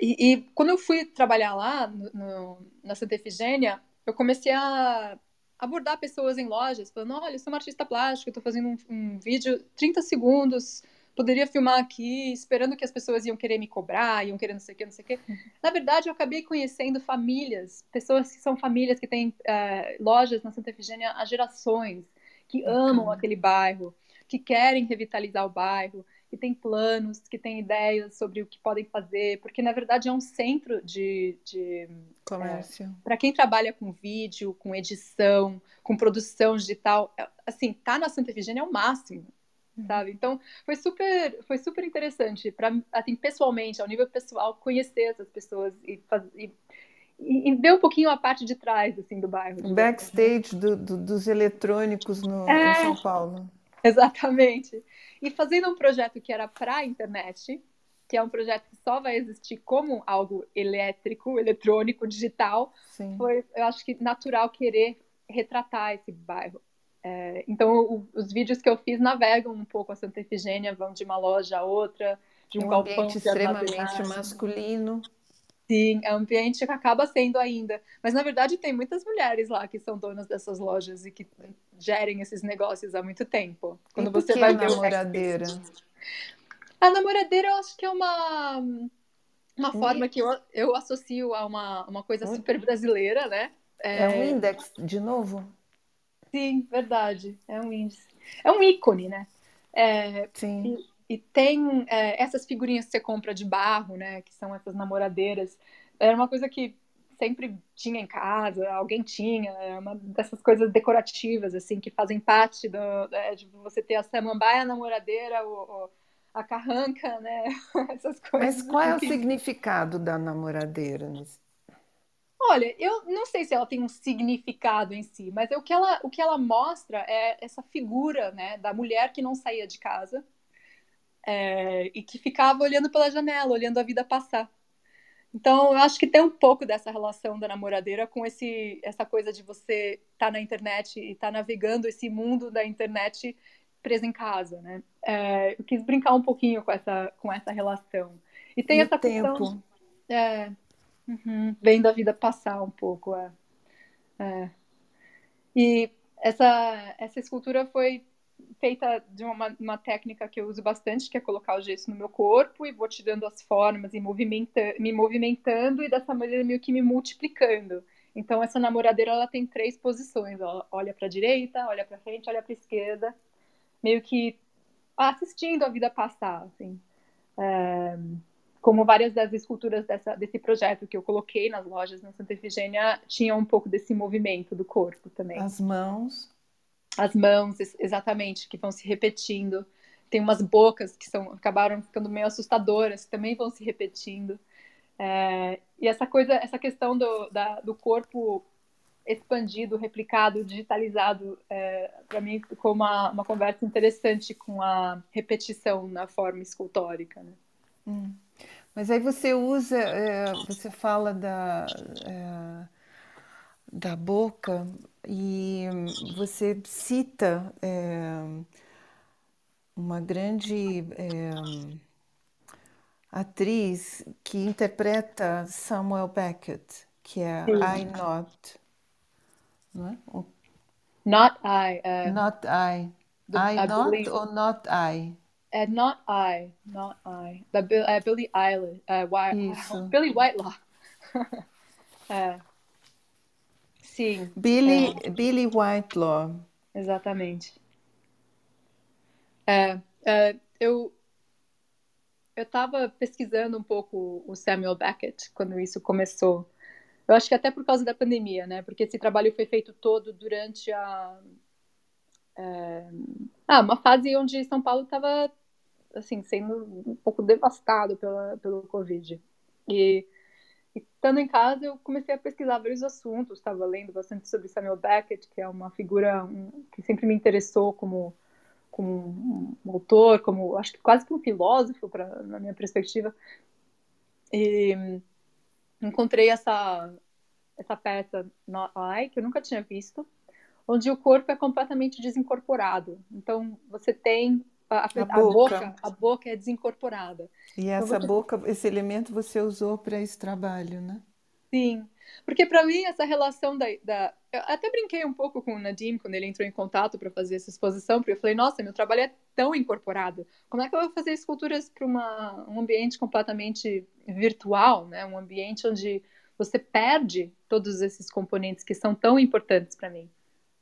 E, e, quando eu fui trabalhar lá no, no, na Santa Efigênia, eu comecei a abordar pessoas em lojas, falando: olha, eu sou uma artista plástica, estou fazendo um, um, vídeo 30 segundos, poderia filmar aqui, esperando que as pessoas iam querer me cobrar, iam querer não sei o que, não sei o que. Uhum. Na verdade, eu acabei conhecendo famílias, pessoas que são famílias que têm uh, lojas na Santa Efigênia há gerações, que amam aquele bairro, que querem revitalizar o bairro, que têm planos, que têm ideias sobre o que podem fazer, porque na verdade é um centro de, de comércio. É, para quem trabalha com vídeo, com edição, com produção digital, é, assim, tá na Santa Efigênia é o máximo. Sabe? Então foi super, foi super interessante para, assim, pessoalmente, ao nível pessoal, conhecer essas pessoas e, fazer, e, e, ver um pouquinho a parte de trás assim do bairro. Backstage do, do, dos eletrônicos no, é, em São Paulo. *laughs* Exatamente. E fazendo um projeto que era para a internet, que é um projeto que só vai existir como algo elétrico, eletrônico, digital, Sim. foi, eu acho que natural querer retratar esse bairro. É, então, o, os vídeos que eu fiz navegam um pouco a Santa Efigênia, vão de uma loja a outra, de um, um galpão ambiente extremamente masculino. Sim, é um ambiente que acaba sendo ainda. Mas, na verdade, tem muitas mulheres lá que são donas dessas lojas e que gerem esses negócios há muito tempo. Quando e você vai ver a namoradeira? A namoradeira, eu acho que é uma, uma forma que eu, eu associo a uma, uma coisa super brasileira, né? É... é um index, de novo? Sim, verdade. É um índice. É um ícone, né? É, Sim. E, e tem é, essas figurinhas que você compra de barro, né? Que são essas namoradeiras. Era uma coisa que sempre tinha em casa, alguém tinha, é uma dessas coisas decorativas, assim, que fazem parte do, é, de você ter a samambaia, a namoradeira, o, o, a carranca, né? *laughs* Essas coisas. Mas qual é o significado da namoradeira? Olha, eu não sei se ela tem um significado em si, mas é o que ela, o que ela mostra é essa figura, né, da mulher que não saía de casa, é, e que ficava olhando pela janela, olhando a vida passar. Então, eu acho que tem um pouco dessa relação da namoradeira com esse, essa coisa de você estar tá na internet e estar tá navegando esse mundo da internet presa em casa, né? É, eu quis brincar um pouquinho com essa, com essa relação. E tem e essa tempo. questão... É, uhum, vendo a vida passar um pouco, é. é. E essa, essa escultura foi feita de uma, uma, técnica que eu uso bastante, que é colocar o gesso no meu corpo e vou tirando as formas e movimenta me movimentando e dessa maneira meio que me multiplicando. Então essa namoradeira ela tem três posições, ela olha para a direita, olha para frente, olha para a esquerda, meio que assistindo a vida passar, assim. É, como várias das esculturas dessa, desse projeto que eu coloquei nas lojas na Santa Efigênia tinham um pouco desse movimento do corpo também. As mãos as mãos, exatamente, que vão se repetindo. Tem umas bocas que são, acabaram ficando meio assustadoras, que também vão se repetindo. É, e essa coisa, essa questão do, da, do corpo expandido, replicado, digitalizado, é, para mim ficou uma, uma conversa interessante com a repetição na forma escultórica. Né? Hum. Mas aí você usa, é, você fala da, é, da boca e você cita é, uma grande atriz que interpreta Samuel Beckett, que é Sim. I Not. Não é? Not I. Uh, not I. I uh, Not Billy, ou Not I? É Not I. Not I. Da uh, Billie Eilish. White, Isso. *laughs* Billy Whitelaw. *laughs* é. Sim. Billy, é. Billy Whitelaw. Exatamente. É, é, eu eu estava pesquisando um pouco o Samuel Beckett quando isso começou. Eu acho que até por causa da pandemia, né? Porque esse trabalho foi feito todo durante a é, ah, uma fase onde São Paulo estava assim, sendo um pouco devastado pela, pelo Covid. E, e estando em casa, eu comecei a pesquisar vários assuntos, estava lendo bastante sobre Samuel Beckett, que é uma figura que sempre me interessou como, como um autor, como acho que quase que um filósofo, pra, na minha perspectiva. E encontrei essa, essa peça Not que eu nunca tinha visto, onde o corpo é completamente desincorporado. Então, você tem a, a, a, boca. boca. a boca é desincorporada. E então, essa você... boca, esse elemento você usou para esse trabalho, né? Sim, porque para mim essa relação da, da, eu até brinquei um pouco com o Nadim quando ele entrou em contato para fazer essa exposição, porque eu falei, nossa, meu trabalho é tão incorporado. Como é que eu vou fazer esculturas para um ambiente completamente virtual, né? Um ambiente onde você perde todos esses componentes que são tão importantes para mim.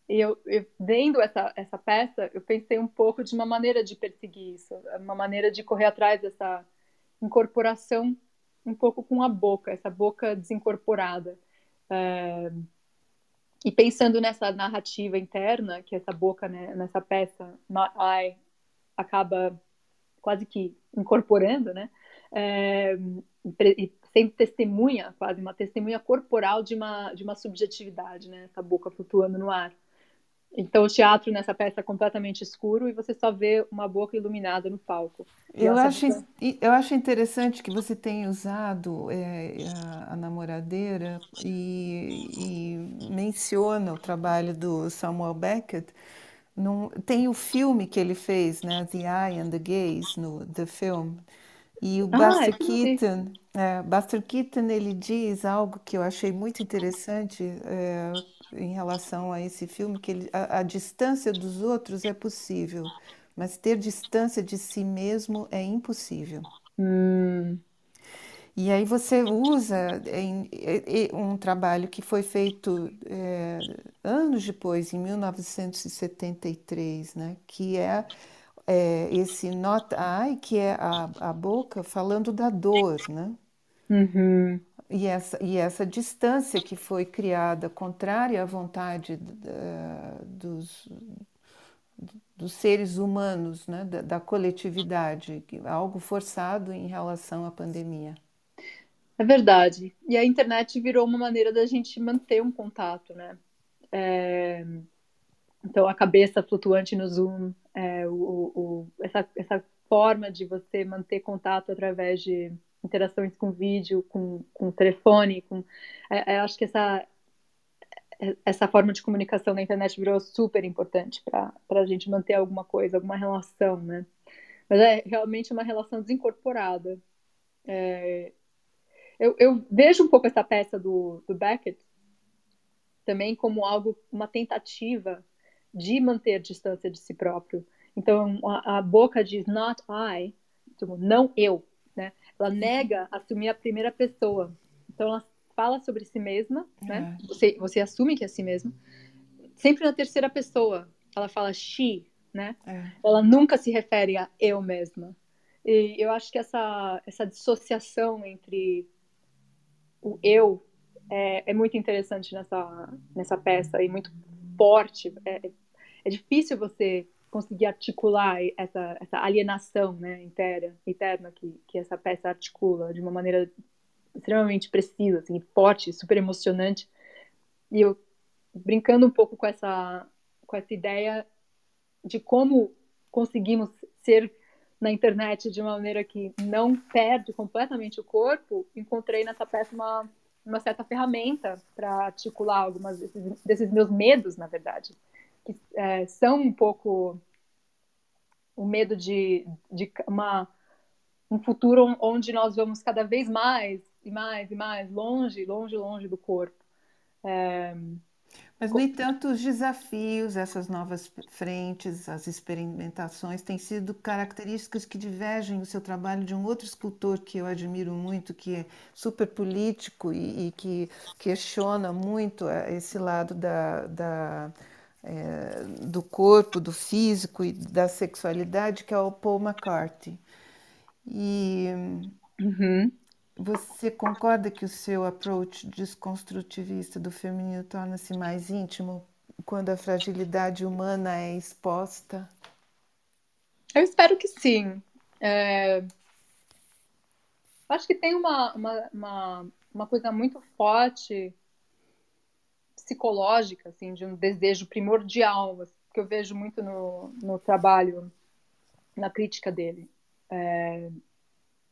E eu, eu, vendo essa, essa peça, eu pensei um pouco de uma maneira de perseguir isso, uma maneira de correr atrás dessa incorporação um pouco com a boca, essa boca desincorporada. É, e pensando nessa narrativa interna que essa boca, né, nessa peça, Not I, acaba quase que incorporando, né? É, e sempre testemunha, quase uma testemunha corporal de uma, de uma subjetividade, né? Essa boca flutuando no ar. Então, o teatro nessa peça é completamente escuro e você só vê uma boca iluminada no palco. Eu acho, boca... eu acho interessante que você tenha usado é, a, a, namoradeira e, e, menciona o trabalho do Samuel Beckett. Num, tem o filme que ele fez, né, The Eye and the Gaze, no The Film. E o ah, Buster Keaton, é, Buster Keaton, ele diz algo que eu achei muito interessante é, em relação a esse filme, que ele, a, a, distância dos outros é possível, mas ter distância de si mesmo é impossível. Hum. E aí você usa em, em, um trabalho que foi feito é, anos depois, em 1973, né, que é, é esse not I, que é a, a boca falando da dor, né? Uhum. E essa, e essa distância que foi criada contrária à vontade dos, dos seres humanos, né, da, da, coletividade, algo forçado em relação à pandemia. É verdade. E a internet virou uma maneira da gente manter um contato, né? É... Então, a cabeça flutuante no Zoom, é, o, o, essa, essa forma de você manter contato através de interações com vídeo, com, com telefone, com é, é, acho que essa essa forma de comunicação na internet virou super importante para a gente manter alguma coisa, alguma relação, né? Mas é realmente uma relação desincorporada. É, eu, eu, vejo um pouco essa peça do, do Beckett também como algo, uma tentativa de manter distância de si próprio. Então, a, a boca diz not I, tipo, não eu? Ela nega assumir a primeira pessoa. Então ela fala sobre si mesma, né? É. Você, você assume que é si mesma. Sempre na terceira pessoa. Ela fala she, né? É. Ela nunca se refere a eu mesma. E eu acho que essa, essa dissociação entre o eu é, é muito interessante nessa, nessa peça e muito forte. É, é difícil você conseguir articular essa, essa alienação né, interna, interna que, que essa peça articula de uma maneira extremamente precisa, assim, forte, super emocionante. E eu brincando um pouco com essa com essa ideia de como conseguimos ser na internet de uma maneira que não perde completamente o corpo, encontrei nessa peça uma, uma certa ferramenta para articular algumas desses, desses meus medos, na verdade que é, são um pouco o medo de, de uma, um futuro onde nós vamos cada vez mais e mais e mais longe, longe, longe do corpo. É... Mas, no entanto, os desafios, essas novas frentes, as experimentações, têm sido características que divergem do seu trabalho de um outro escultor que eu admiro muito, que é super político e, e que questiona muito é, esse lado da, da é, do corpo, do físico e da sexualidade, que é o Paul McCarthy. E uhum. você concorda que o seu approach desconstrutivista do feminino torna-se mais íntimo quando a fragilidade humana é exposta? Eu espero que sim. É... Acho que tem uma, uma, uma, uma coisa muito forte psicológica, assim, de um desejo primordial, que eu vejo muito no, no trabalho, na crítica dele, é,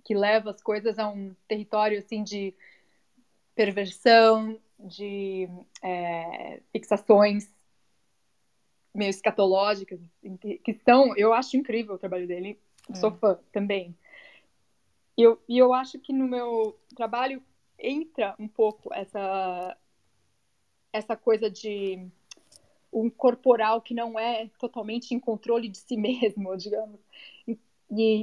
que leva as coisas a um território, assim, de perversão, de é, fixações meio escatológicas, assim, que, que, são, eu acho incrível o trabalho dele, é. sou fã também. E eu, e eu acho que no meu trabalho entra um pouco essa essa coisa de um corporal que não é totalmente em controle de si *laughs* mesmo, digamos. E,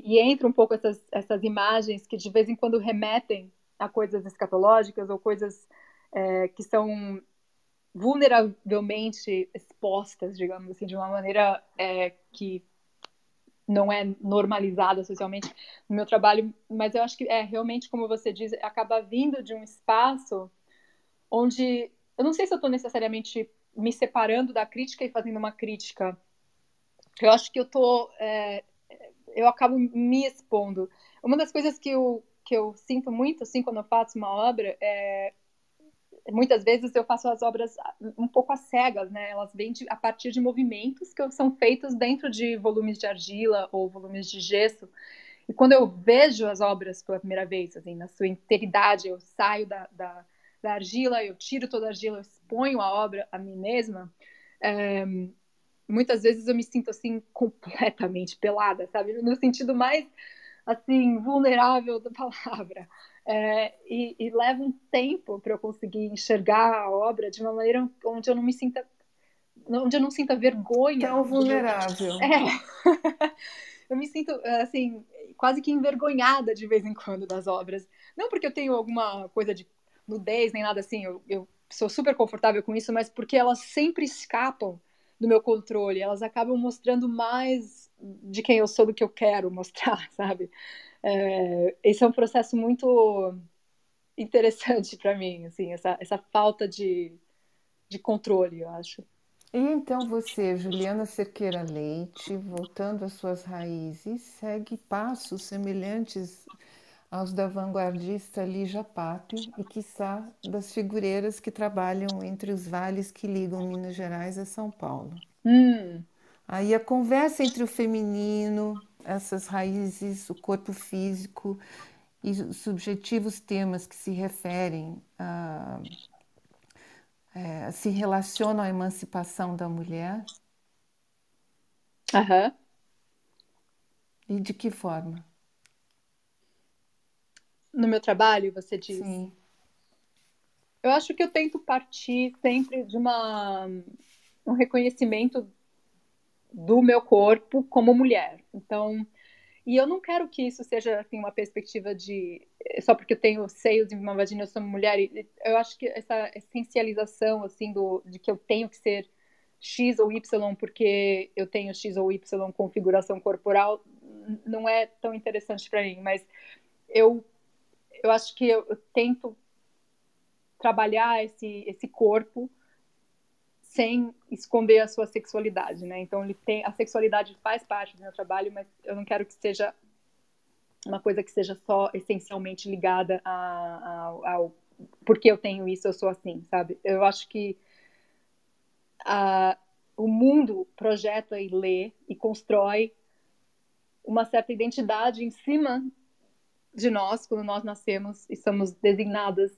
e, entra um pouco essas, essas imagens que de vez em quando remetem a coisas escatológicas ou coisas é, que são vulneravelmente expostas, digamos assim, de uma maneira é, que não é normalizada socialmente no meu trabalho, mas eu acho que é realmente, como você diz, acaba vindo de um espaço onde eu não sei se eu estou necessariamente me separando da crítica e fazendo uma crítica. Eu acho que eu tô, é, eu acabo me expondo. Uma das coisas que eu que eu sinto muito assim quando eu faço uma obra é muitas vezes eu faço as obras um pouco às cegas, né? Elas vêm de, a partir de movimentos que são feitos dentro de volumes de argila ou volumes de gesso. E quando eu vejo as obras pela primeira vez, assim, na sua integridade, eu saio da, da da argila, eu tiro toda a argila, eu exponho a obra a mim mesma, é, muitas vezes eu me sinto assim completamente pelada, sabe? No sentido mais assim vulnerável da palavra. É, e, e, leva um tempo para eu conseguir enxergar a obra de uma maneira onde eu não me sinta onde eu não sinta vergonha. Tão vulnerável. *laughs* É. eu me sinto assim quase que envergonhada de vez em quando das obras. Não porque eu tenho alguma coisa de nudez nem nada assim. Eu, eu sou super confortável com isso, mas porque elas sempre escapam do meu controle. Elas acabam mostrando mais de quem eu sou do que eu quero mostrar, *laughs* sabe? É, esse é um processo muito interessante para mim, assim, essa, essa falta de, de controle, eu acho. E então você, Juliana Cerqueira Leite, voltando às suas raízes, segue passos semelhantes aos da vanguardista Lígia Pape e, quiçá, das figureiras que trabalham entre os vales que ligam Minas Gerais a São Paulo. Hum. Aí a conversa entre o feminino, essas raízes, o corpo físico e os subjetivos temas que se referem a, é, se relacionam à emancipação da mulher. Uhum. E de que forma? No meu trabalho, você diz? Sim. Eu acho que eu tento partir sempre de uma um reconhecimento do meu corpo como mulher. Então, e eu não quero que isso seja assim uma perspectiva de só porque eu tenho seios e uma vagina eu sou mulher. Eu acho que essa essencialização assim do de que eu tenho que ser X ou Y porque eu tenho X ou Y configuração corporal não é tão interessante para mim, mas eu eu acho que eu, eu tento trabalhar esse, esse corpo sem esconder a sua sexualidade, né? Então ele tem a sexualidade faz parte do meu trabalho, mas eu não quero que seja uma coisa que seja só essencialmente ligada a, a, ao porque eu tenho isso, eu sou assim, sabe? Eu acho que a, o mundo projeta e lê e constrói uma certa identidade em cima de nós quando nós nascemos e somos designadas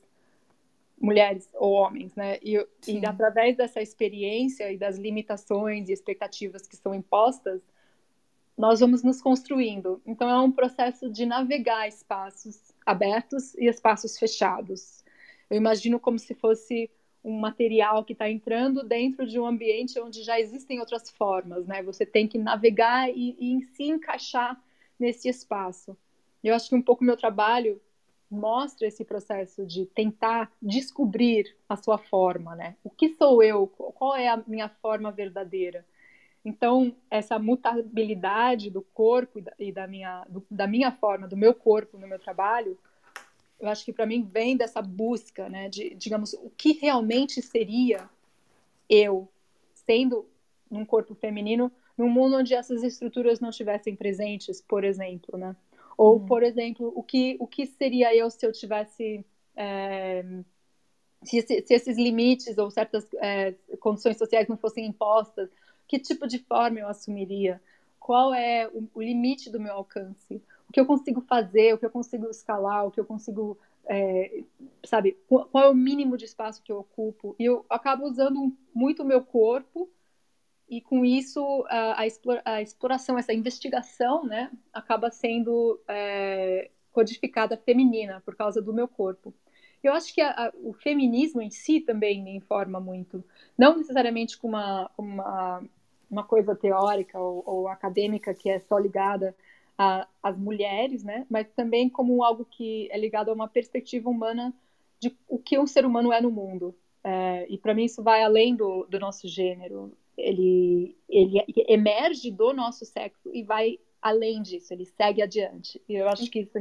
mulheres ou homens, né? E, e, através dessa experiência e das limitações e expectativas que são impostas, nós vamos nos construindo. Então é um processo de navegar espaços abertos e espaços fechados. Eu imagino como se fosse um material que está entrando dentro de um ambiente onde já existem outras formas, né? Você tem que navegar e, e se encaixar nesse espaço. Eu acho que um pouco meu trabalho mostra esse processo de tentar descobrir a sua forma, né? O que sou eu? Qual é a minha forma verdadeira? Então, essa mutabilidade do corpo e e da minha, do, da minha forma, do meu corpo no meu trabalho, eu acho que para mim vem dessa busca, né? De, digamos, o que realmente seria eu, sendo num corpo feminino, num mundo onde essas estruturas não estivessem presentes, por exemplo, né? Ou, uhum. por exemplo, o que, o que seria eu se eu tivesse. É, se, se, esses limites ou certas é, condições sociais não fossem impostas, que tipo de forma eu assumiria? Qual é o, o, limite do meu alcance? O que eu consigo fazer? O que eu consigo escalar? O que eu consigo. É, sabe? Qual é o mínimo de espaço que eu ocupo? E eu acabo usando muito o meu corpo e com isso a, a, exploração, essa investigação, né, acaba sendo é, codificada feminina por causa do meu corpo. Eu acho que a, o feminismo em si também me informa muito, não necessariamente com uma, uma, uma coisa teórica ou, ou acadêmica que é só ligada às mulheres, né, mas também como algo que é ligado a uma perspectiva humana de o que um ser humano é no mundo. É, e para mim isso vai além do, do nosso gênero ele, ele emerge do nosso sexo e vai além disso, ele segue adiante. E eu acho que isso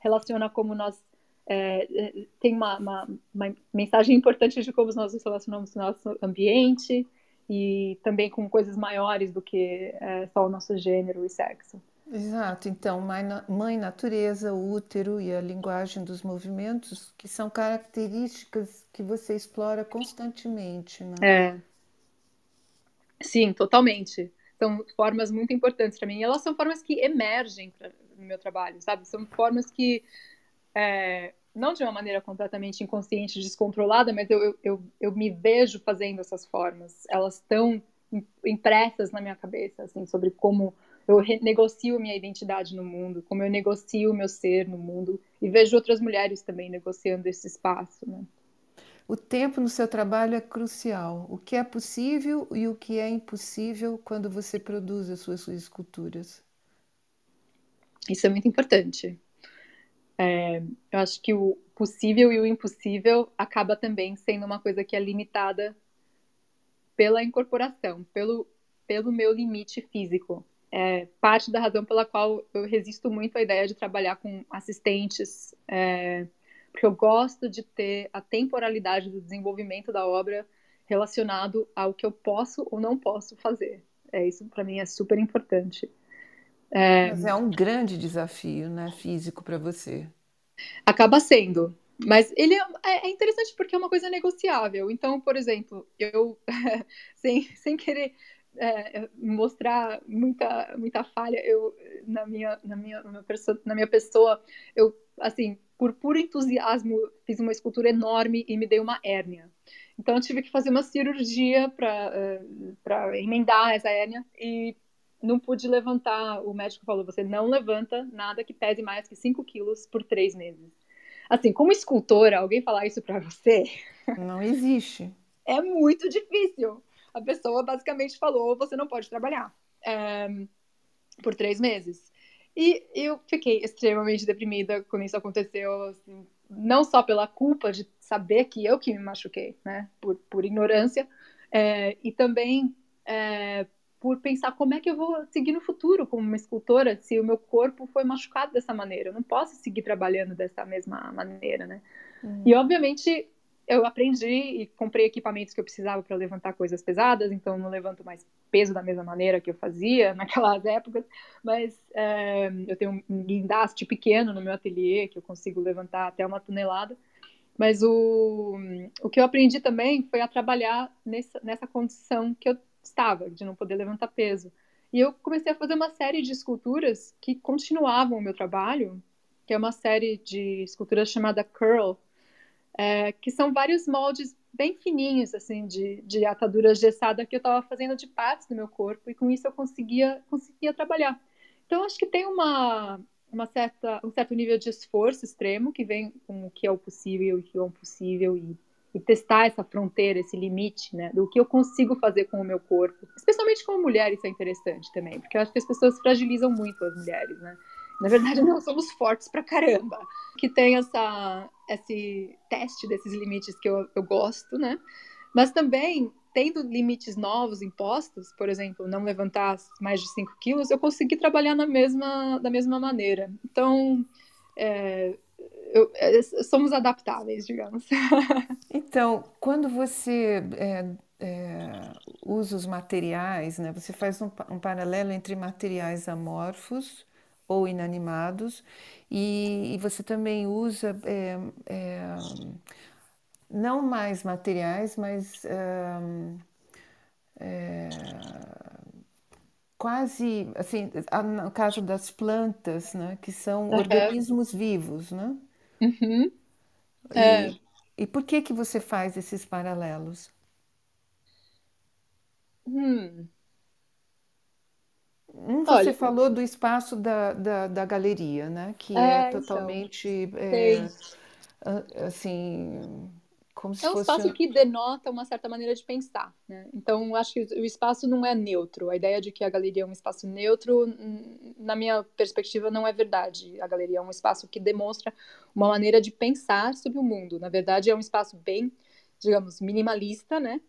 relaciona como nós é, é, tem uma, uma, uma, mensagem importante de como nós nos relacionamos com o nosso ambiente e também com coisas maiores do que é, só o nosso gênero e sexo. Exato, então, mãe natureza, o útero e a linguagem dos movimentos, que são características que você explora constantemente, né? É. Sim, totalmente. São formas muito importantes para mim. E elas são formas que emergem pra, no meu trabalho, sabe? São formas que, é, não de uma maneira completamente inconsciente, descontrolada, mas eu, eu, eu, eu me vejo fazendo essas formas. Elas estão impressas na minha cabeça, assim, sobre como eu negocio minha identidade no mundo, como eu negocio o meu ser no mundo, e vejo outras mulheres também negociando esse espaço, né? O tempo no seu trabalho é crucial. O que é possível e o que é impossível quando você produz as suas, esculturas. Isso é muito importante. É, eu acho que o possível e o impossível acaba também sendo uma coisa que é limitada pela incorporação, pelo, pelo meu limite físico. É parte da razão pela qual eu resisto muito à ideia de trabalhar com assistentes. É, porque eu gosto de ter a temporalidade do desenvolvimento da obra relacionado ao que eu posso ou não posso fazer. É isso para mim é super importante. É... Mas é um grande desafio, né, físico para você. Acaba sendo, mas ele é, é, interessante porque é uma coisa negociável. Então, por exemplo, eu *laughs* sem, sem querer é, mostrar muita muita falha eu na minha na minha na minha pessoa, na minha pessoa eu assim por puro entusiasmo, fiz uma escultura enorme e me dei uma hérnia. Então, eu tive que fazer uma cirurgia para uh, emendar essa hérnia e não pude levantar. O médico falou: você não levanta nada que pese mais que 5 quilos por três meses. Assim, como escultora, alguém falar isso para você. Não existe. é muito difícil. A pessoa basicamente falou: você não pode trabalhar é, por três meses. E eu fiquei extremamente deprimida quando isso aconteceu, assim, não só pela culpa de saber que eu que me machuquei, né, por, por ignorância, é, e também é, por pensar como é que eu vou seguir no futuro como uma escultora se o meu corpo foi machucado dessa maneira. Eu não posso seguir trabalhando dessa mesma maneira, né? Uhum. E obviamente eu aprendi e comprei equipamentos que eu precisava para levantar coisas pesadas, então não levanto mais peso da mesma maneira que eu fazia *laughs* naquelas épocas, mas é, eu tenho um guindaste pequeno no meu ateliê que eu consigo levantar até uma tonelada. Mas o, o que eu aprendi também foi a trabalhar nessa, nessa condição que eu estava, de não poder levantar peso. E eu comecei a fazer uma série de esculturas que continuavam o meu trabalho, que é uma série de esculturas chamada Curl, é, que são vários moldes bem fininhos, assim, de, de atadura gessada que eu estava fazendo de partes do meu corpo, e com isso eu conseguia, conseguia trabalhar. Então, acho que tem uma, uma certa, um certo nível de esforço extremo que vem com o que é o possível e o que é o impossível, e, e testar essa fronteira, esse limite, né, do que eu consigo fazer com o meu corpo. Especialmente como mulher, isso é interessante também, porque eu acho que as pessoas fragilizam muito as mulheres, né. Na verdade, nós somos fortes pra caramba. Que tem essa, esse teste desses limites que eu, eu gosto, né? Mas também, tendo limites novos impostos, por exemplo, não levantar mais de 5 quilos, eu consegui trabalhar na mesma, da mesma maneira. Então, é, eu, é, somos adaptáveis, digamos. *laughs* Então, quando você é, é, usa os materiais, né? Você faz um, um, paralelo entre materiais amorfos ou inanimados e, e você também usa é, é, não mais materiais, mas é, quase assim, no caso das plantas, né? Que são uhum. organismos vivos, né? Uhum. E, é. e por que que você faz esses paralelos? Hum. Um, você Olha, falou do espaço da, da, da galeria, né? Que é, é totalmente então, é, assim como se é um fosse espaço que denota uma certa maneira de pensar, né? Então acho que o espaço não é neutro. A ideia de que a galeria é um espaço neutro, na minha perspectiva, não é verdade. A galeria é um espaço que demonstra uma maneira de pensar sobre o mundo. Na verdade, é um espaço bem, digamos, minimalista, né?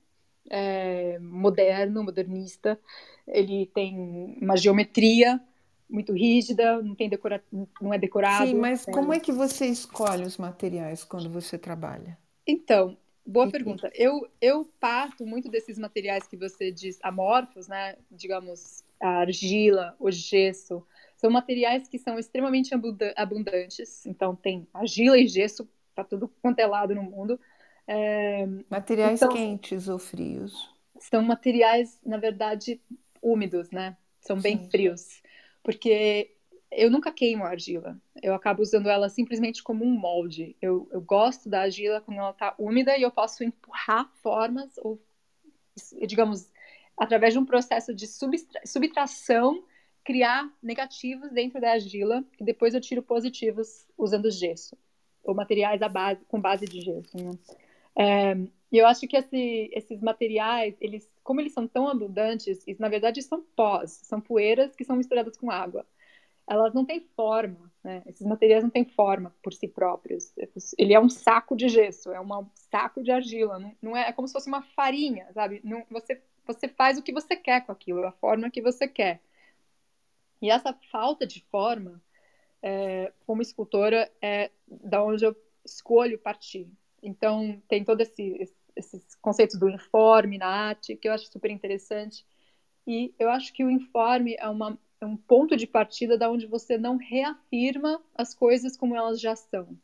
É, moderno, modernista. Ele tem uma geometria muito rígida, não tem decora... não é decorado. Sim, mas é... como é que você escolhe os materiais quando você trabalha? Então, boa e, pergunta. Eu, eu parto muito desses materiais que você diz amorfos, né? Digamos, a argila, o gesso. São materiais que são extremamente abundantes. Então, tem argila e gesso para tudo quanto é lado no mundo. É, materiais então, quentes ou frios? São materiais, na verdade, úmidos, né? São bem Sim. frios. Porque eu nunca queimo a argila. Eu acabo usando ela simplesmente como um molde. Eu, eu gosto da argila quando ela está úmida e eu posso empurrar formas ou, digamos, através de um processo de subtração, criar negativos dentro da argila e depois eu tiro positivos usando gesso ou materiais base, com base de gesso. Né? É, eu acho que esse, esses materiais, eles, como eles são tão abundantes, isso, na verdade são pós, são poeiras que são misturadas com água. Elas não têm forma, né? Esses materiais não têm forma por si próprios. Ele é um saco de gesso, é um saco de argila, não, não é, é, como se fosse uma farinha, sabe? Não, você, você faz o que você quer com aquilo, a forma que você quer. E essa falta de forma, é, como escultora, é da onde eu escolho partir. Então, tem todos esse, esses conceitos do informe na arte, que eu acho super interessante. E eu acho que o informe é, uma, é um ponto de partida da onde você não reafirma as coisas como elas já são.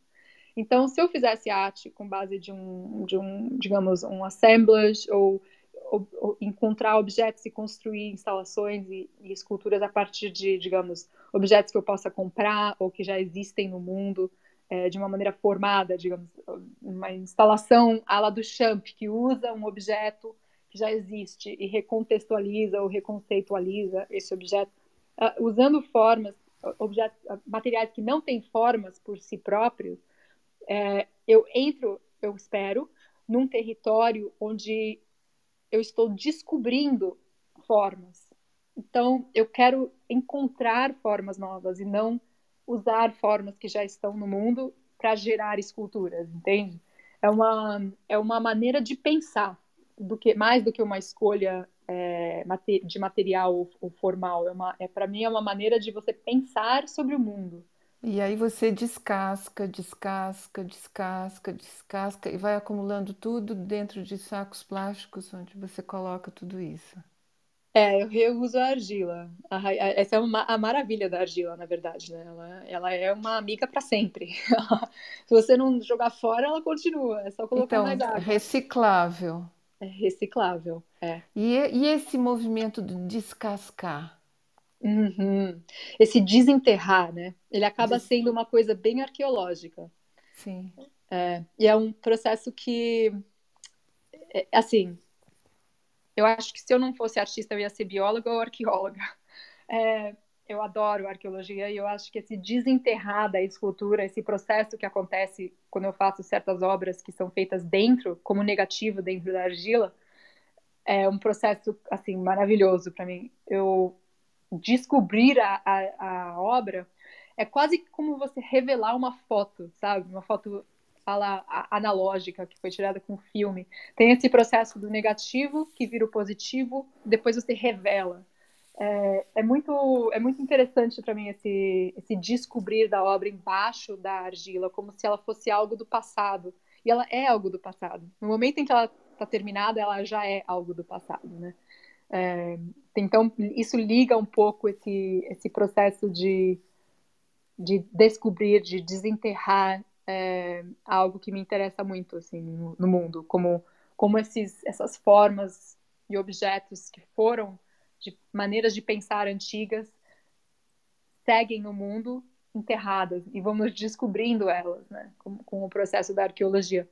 Então, se eu fizesse arte com base de um, de um digamos, um assemblage ou, ou, ou encontrar objetos e construir instalações e, e, esculturas a partir de, digamos, objetos que eu possa comprar ou que já existem no mundo, é, de uma maneira formada, digamos, uma instalação à la do Champ, que usa um objeto que já existe e recontextualiza ou reconceitualiza esse objeto, uh, usando formas, objetos, materiais que não têm formas por si próprios, é, eu entro, eu espero, num território onde eu estou descobrindo formas. Então, eu quero encontrar formas novas e não usar formas que já estão no mundo para gerar esculturas, entende? É uma, é uma maneira de pensar, do que mais do que uma escolha é, de material ou, ou formal. É, uma, é para mim é uma maneira de você pensar sobre o mundo. E aí você descasca, descasca, descasca, descasca e vai acumulando tudo dentro de sacos plásticos onde você coloca tudo isso. É, eu reuso a argila. A, essa é uma, a maravilha da argila, na verdade, né? Ela, ela é uma amiga para sempre. *laughs* Se você não jogar fora, ela continua. É só colocar então, mais água. reciclável. É reciclável, é. E, e esse movimento de descascar? Uhum. Esse desenterrar, né? Ele acaba Des... sendo uma coisa bem arqueológica. Sim. É, e é um processo que, é, assim, eu acho que se eu não fosse artista, eu ia ser bióloga ou arqueóloga. É, eu adoro arqueologia e eu acho que esse desenterrar da escultura, esse processo que acontece quando eu faço certas obras que são feitas dentro, como negativo dentro da argila, é um processo assim maravilhoso para mim. Eu descobrir a, a, a, obra é quase como você revelar uma foto, sabe? Uma foto fala analógica que foi tirada com filme. Tem esse processo do negativo que vira o positivo, depois você revela. É, é muito é muito interessante para mim esse esse descobrir da obra embaixo da argila, como se ela fosse algo do passado. E ela é algo do passado. No momento em que ela está terminada, ela já é algo do passado, né? É, então, isso liga um pouco esse, esse processo de, de descobrir, de desenterrar é, algo que me interessa muito assim, no, mundo, como, como esses, essas formas e objetos que foram de maneiras de pensar antigas seguem no mundo enterradas e vamos descobrindo elas, né, com, com o processo da arqueologia.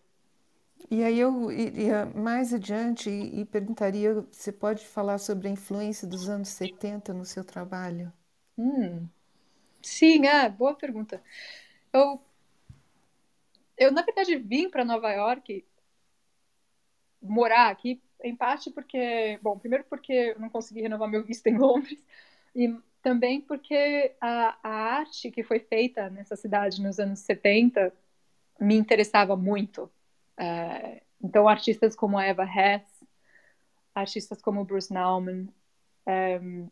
E aí eu iria mais adiante e, perguntaria, você pode falar sobre a influência dos anos 70 no seu trabalho? Hum. Sim, é, boa pergunta. Eu, eu na verdade vim para Nova York morar aqui, em parte porque, bom, primeiro porque eu não consegui renovar meu visto em Londres e também porque a, a arte que foi feita nessa cidade nos anos 70 me interessava muito. Uh, então, artistas como Eva Hess, artistas como Bruce Nauman, um,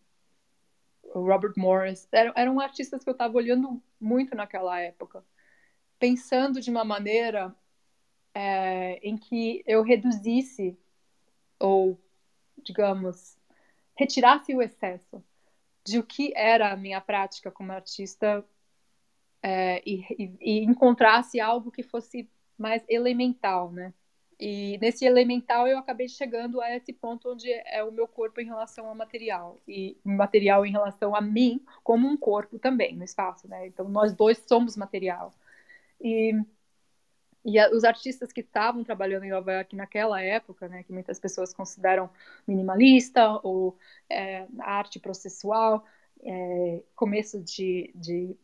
Robert Morris, eram, eram artistas que eu estava olhando muito naquela época, pensando de uma maneira é, em que eu reduzisse ou, digamos, retirasse o excesso de o que era a minha prática como artista é, e, e, e, encontrasse algo que fosse mais elemental, né? E nesse elemental eu acabei chegando a esse ponto onde é o meu corpo em relação ao material e material em relação a mim como um corpo também no espaço, né? Então nós dois somos material. E e a, os artistas que estavam trabalhando em Nova York naquela época, né, que muitas pessoas consideram minimalista ou é, arte processual, é, começo de, de,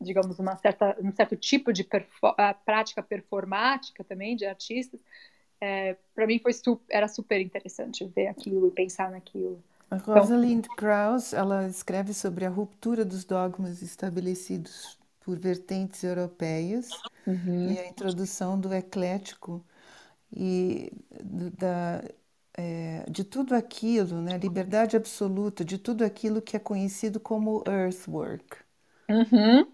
digamos, uma certa, um certo tipo de perfor prática performática também de artistas, é, para mim foi super, era super interessante ver aquilo e pensar naquilo. A Rosalind então, Krauss, ela escreve sobre a ruptura dos dogmas estabelecidos por vertentes europeias uhum. e a introdução do eclético e da, é, de tudo aquilo, né, liberdade absoluta, de tudo aquilo que é conhecido como earthwork. Uhum.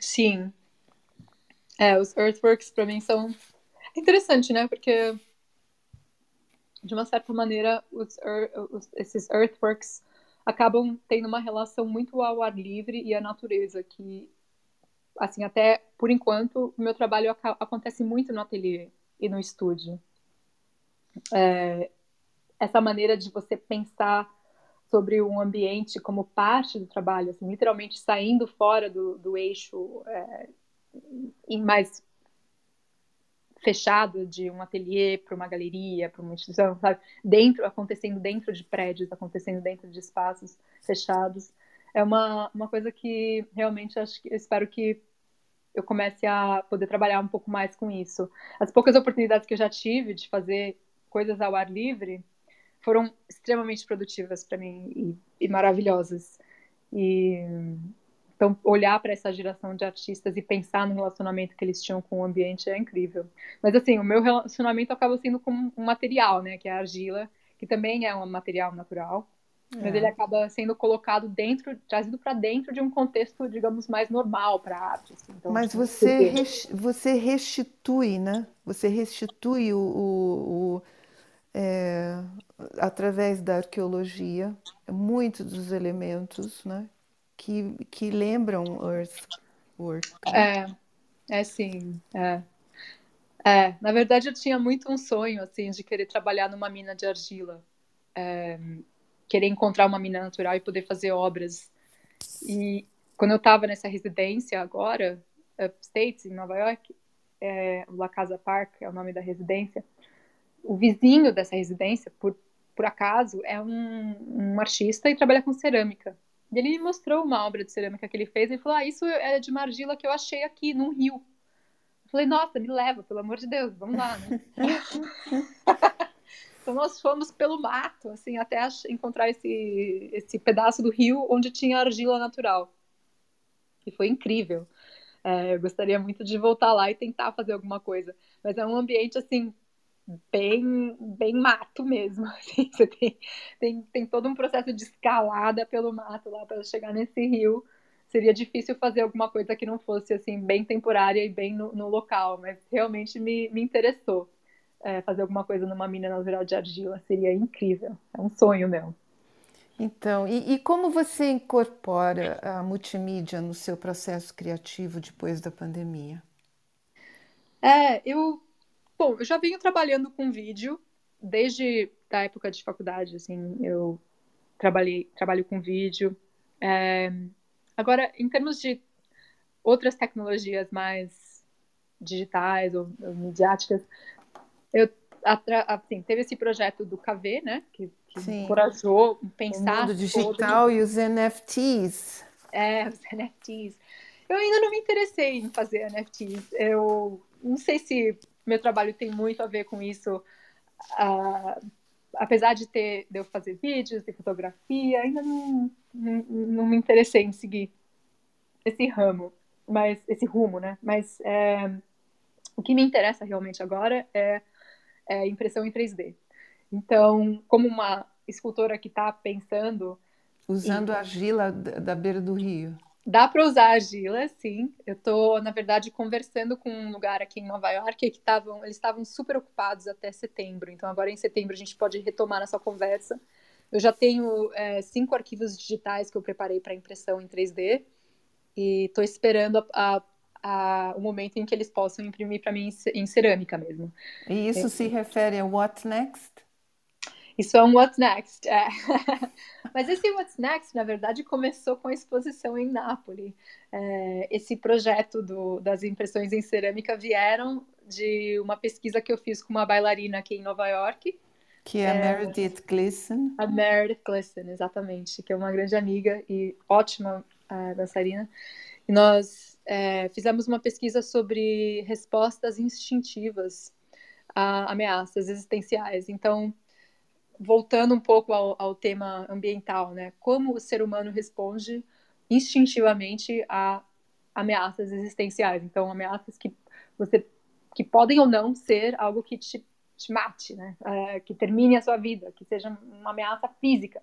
Sim. É, os earthworks para mim são interessante, né? Porque de uma certa maneira os, os, esses earthworks acabam tendo uma relação muito ao ar livre e à natureza, que, assim, até por enquanto, o meu trabalho ac acontece muito no ateliê e no estúdio. É, essa maneira de você pensar sobre um ambiente como parte do trabalho, assim, literalmente saindo fora do, do eixo é, e mais fechado de um ateliê para uma galeria, para uma instituição, sabe? Dentro, acontecendo dentro de prédios, acontecendo dentro de espaços fechados. É uma, uma coisa que realmente acho que eu espero que eu comece a poder trabalhar um pouco mais com isso. As poucas oportunidades que eu já tive de fazer coisas ao ar livre foram extremamente produtivas para mim e, e maravilhosas. E então, olhar para essa geração de artistas e pensar no relacionamento que eles tinham com o ambiente é incrível. Mas, assim, o meu relacionamento acaba sendo com um material, né? Que é a argila, que também é um material natural. É. Mas ele acaba sendo colocado dentro, trazido para dentro de um contexto, digamos, mais normal para a arte. Assim. Então, Mas você, você restitui, né? Você restitui o, o, o é, através da arqueologia muitos dos elementos, né? Que, que lembram Earthwork. É, é sim. É. é. Na verdade, eu tinha muito um sonho assim de querer trabalhar numa mina de argila, é, querer encontrar uma mina natural e poder fazer obras. E quando eu estava nessa residência agora, upstate, em Nova York, é, La Casa Park é o nome da residência. O vizinho dessa residência, por, por acaso, é um, um artista e trabalha com cerâmica. E ele me mostrou uma obra de cerâmica que ele fez e falou: Ah, isso é de uma argila que eu achei aqui num rio. Eu falei: Nossa, me leva, pelo amor de Deus, vamos lá, né? *laughs* então nós fomos pelo mato, assim, até encontrar esse, esse pedaço do rio onde tinha argila natural. E foi incrível. É, eu gostaria muito de voltar lá e tentar fazer alguma coisa. Mas é um ambiente, assim, bem, bem mato mesmo. *laughs* Assim, você tem, tem, tem todo um processo de escalada pelo mato lá para chegar nesse rio. Seria difícil fazer alguma coisa que não fosse assim bem temporária e bem no, no local, mas realmente me, me interessou. é, fazer alguma coisa numa mina natural de argila. Seria incrível. É um sonho meu. Então, e, e, como você incorpora a multimídia no seu processo criativo depois da pandemia? É, eu, bom, eu já venho trabalhando com vídeo desde a época de faculdade, assim, eu trabalhei, trabalho com vídeo. É, agora, em termos de outras tecnologias mais digitais ou, ou midiáticas, eu assim, teve esse projeto do KV, né, que que encorajou pensar. O mundo digital todo... e os NFTs. É, os NFTs. Eu ainda não me interessei em fazer NFTs. Eu não sei se meu trabalho tem muito a ver com isso. Uh, apesar de ter de eu fazer vídeos de fotografia, ainda não, não, não, me interessei em seguir esse ramo, mas esse rumo, né? Mas é, o que me interessa realmente agora é, é impressão em 3D. Então, como uma escultora que está pensando. Usando e... a argila da beira do rio. Dá para usar argila, sim. Eu estou, na verdade, conversando com um lugar aqui em Nova York que estavam, eles estavam super ocupados até setembro. Então, agora em setembro a gente pode retomar nossa conversa. Eu já tenho é, cinco arquivos digitais que eu preparei para impressão em 3D e estou esperando a, a, a, o momento em que eles possam imprimir para mim em, em, cerâmica mesmo. E isso é. se refere a What Next? Isso é um What's Next. É. *laughs* Mas esse What's Next, na verdade, começou com a exposição em Nápoles. É, esse projeto do, das impressões em cerâmica vieram de uma pesquisa que eu fiz com uma bailarina aqui em Nova York. Que é a é, Meredith Gleason. A Meredith Gleason, exatamente, que é uma grande amiga e ótima uh, dançarina. E nós é, fizemos uma pesquisa sobre respostas instintivas a ameaças existenciais. Então, voltando um pouco ao, ao, tema ambiental, né? Como o ser humano responde instintivamente a ameaças existenciais. Então, ameaças que você que podem ou não ser algo que te, te mate, né? É, que termine a sua vida, que seja uma ameaça física.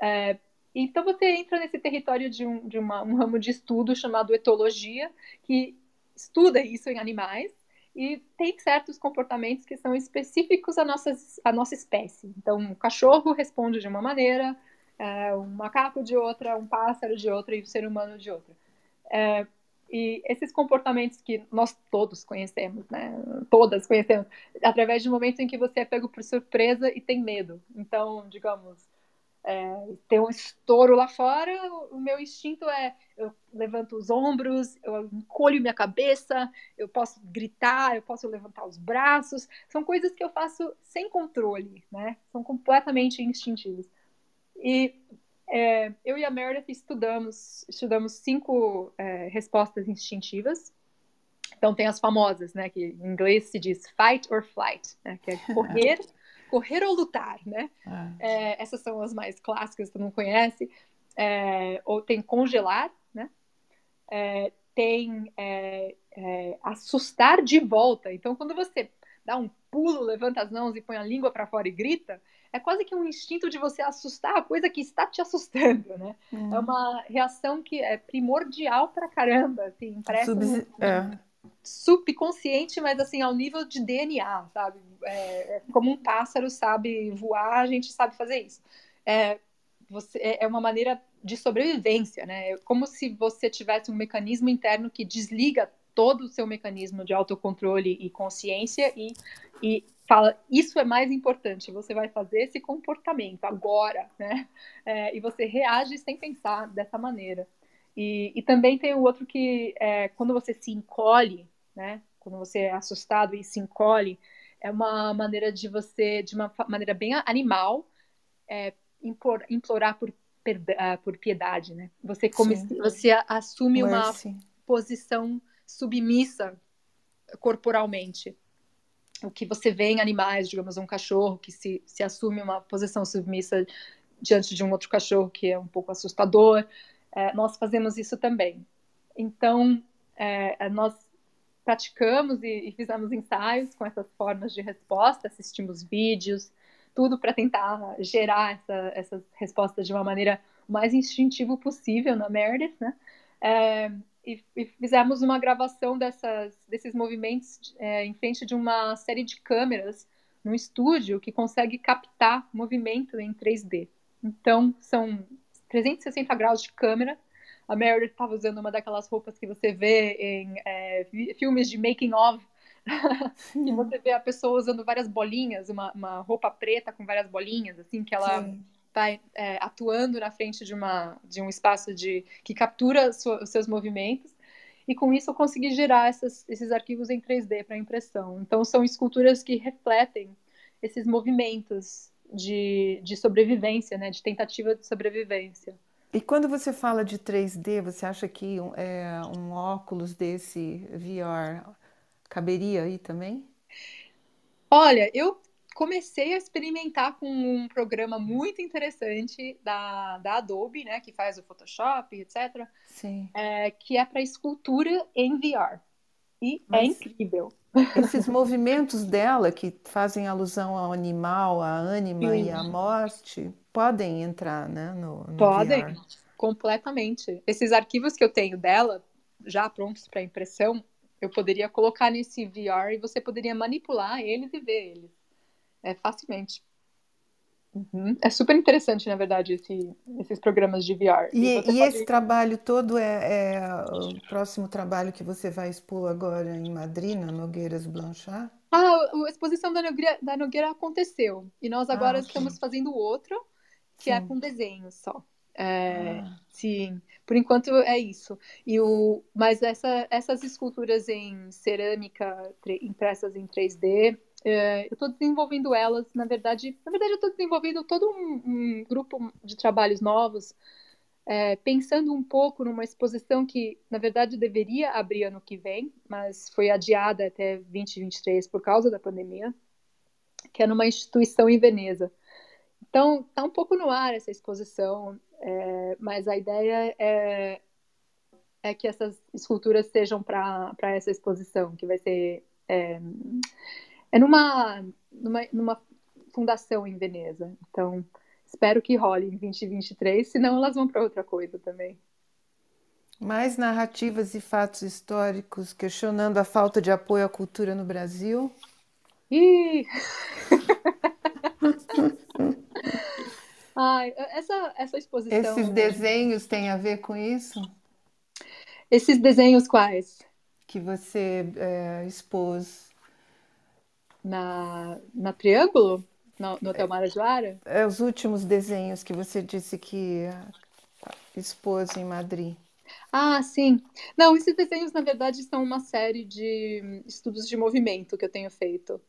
É, então, você entra nesse território de, um, de uma, um ramo de estudo chamado etologia, que estuda isso em animais e tem certos comportamentos que são específicos à nossa, à nossa espécie. Então, um cachorro responde de uma maneira, é, um macaco de outra, um pássaro de outra e o um ser humano de outra. É, e esses comportamentos que nós todos conhecemos, né? Todas conhecemos, através de um momento em que você é pego por surpresa e tem medo. Então, digamos, é, tem um estouro lá fora, o meu instinto é eu levanto os ombros, eu encolho minha cabeça, eu posso gritar, eu posso levantar os braços. São coisas que eu faço sem controle, né? São completamente instintivas. E é, eu e a Meredith estudamos, estudamos cinco é, respostas instintivas. Então tem as famosas, né? Que em inglês se diz fight or flight, né, que é *laughs* correr correr ou lutar, né? Ah. É, essas são as mais clássicas, tu não conhece. É, ou tem congelar, né? É, tem é, é, assustar de volta. Então, quando você dá um pulo, levanta as mãos e põe a língua para fora e grita, é quase que um instinto de você assustar a coisa que está te assustando, né? Hum. É uma reação que é primordial para caramba, assim, parece Subs... um, é subconsciente, mas assim, ao nível de DNA, sabe? É, é, como um pássaro sabe voar, a gente sabe fazer isso. É, você, é, é uma maneira de sobrevivência, né? É como se você tivesse um mecanismo interno que desliga todo o seu mecanismo de autocontrole e consciência e, e fala, isso é mais importante, você vai fazer esse comportamento agora, né? É, e você reage sem pensar dessa maneira. E, e também tem o outro que, é, quando você se encolhe, né? Quando você é assustado e se encolhe, é uma maneira de você, de uma maneira bem animal, é, impor, implorar por, uh, por piedade, né? Você, come, você assume Mercy. uma posição submissa corporalmente. O que você vê em animais, digamos, um cachorro que se, se assume uma posição submissa diante de um outro cachorro que é um pouco assustador é, nós fazemos isso também. Então, é, nós praticamos e, e, fizemos ensaios com essas formas de resposta, assistimos vídeos, tudo para tentar gerar essa, essas respostas de uma maneira mais instintiva possível na Meredith, né? É, e, e fizemos uma gravação dessas, desses movimentos é, em frente de uma série de câmeras num estúdio que consegue captar movimento em 3D. Então, são 360 graus de câmera. A Meredith estava usando uma daquelas roupas que você vê em é, filmes de making of, *laughs* e você vê a pessoa usando várias bolinhas, uma, uma roupa preta com várias bolinhas, assim, que ela está é, atuando na frente de, uma, de um espaço de, que captura sua, os seus movimentos. E com isso eu consegui gerar essas, esses arquivos em 3D para impressão. Então são esculturas que refletem esses movimentos de, de sobrevivência, né, de tentativa de sobrevivência. E quando você fala de 3D, você acha que é, um óculos desse VR caberia aí também? Olha, eu comecei a experimentar com um programa muito interessante da, da Adobe, né, que faz o Photoshop, etc. Sim. É, que é para escultura em VR. E é Mas é incrível. Esses movimentos dela que fazem alusão ao animal, à ânima Sim. e à morte, podem entrar, né, no, no podem, VR. completamente. Esses arquivos que eu tenho dela, já prontos para impressão, eu poderia colocar nesse VR e você poderia manipular eles e ver eles. É, facilmente. Uhum. É super interessante, na verdade, esse, esses programas de VR. E, e, e esse trabalho todo é, é, o próximo trabalho que você vai expor agora em Madrid, na Nogueiras Blanchard? Ah, a exposição da Nogueira, da Nogueira aconteceu. E nós agora ah, okay. estamos fazendo outro, que é sim. é com desenho só. É, ah. Sim, por enquanto é isso. E o, mas essa, essas esculturas em cerâmica impressas em 3D, é, eu estou desenvolvendo elas, na verdade, na verdade eu estou desenvolvendo todo um, um, grupo de trabalhos novos, é, pensando um pouco numa exposição que, na verdade, deveria abrir ano que vem, mas foi adiada até 2023 por causa da pandemia, que é numa instituição em Veneza. Então, está um pouco no ar essa exposição, é, mas a ideia é, é que essas esculturas sejam para essa exposição, que vai ser. É, é numa, numa, numa fundação em Veneza. Então, espero que role em 2023, senão elas vão para outra coisa também. Mais narrativas e fatos históricos questionando a falta de apoio à cultura no Brasil? Ih! *laughs* Ai, essa, essa exposição. Esses desenhos têm a ver com isso? Esses desenhos quais? Que você é, expôs. Na, na Triângulo? No, no Hotel Marajoara? É, os últimos desenhos que você disse que expôs em Madrid. Ah, sim. Não, esses desenhos, na verdade, são uma série de estudos de movimento que eu tenho feito.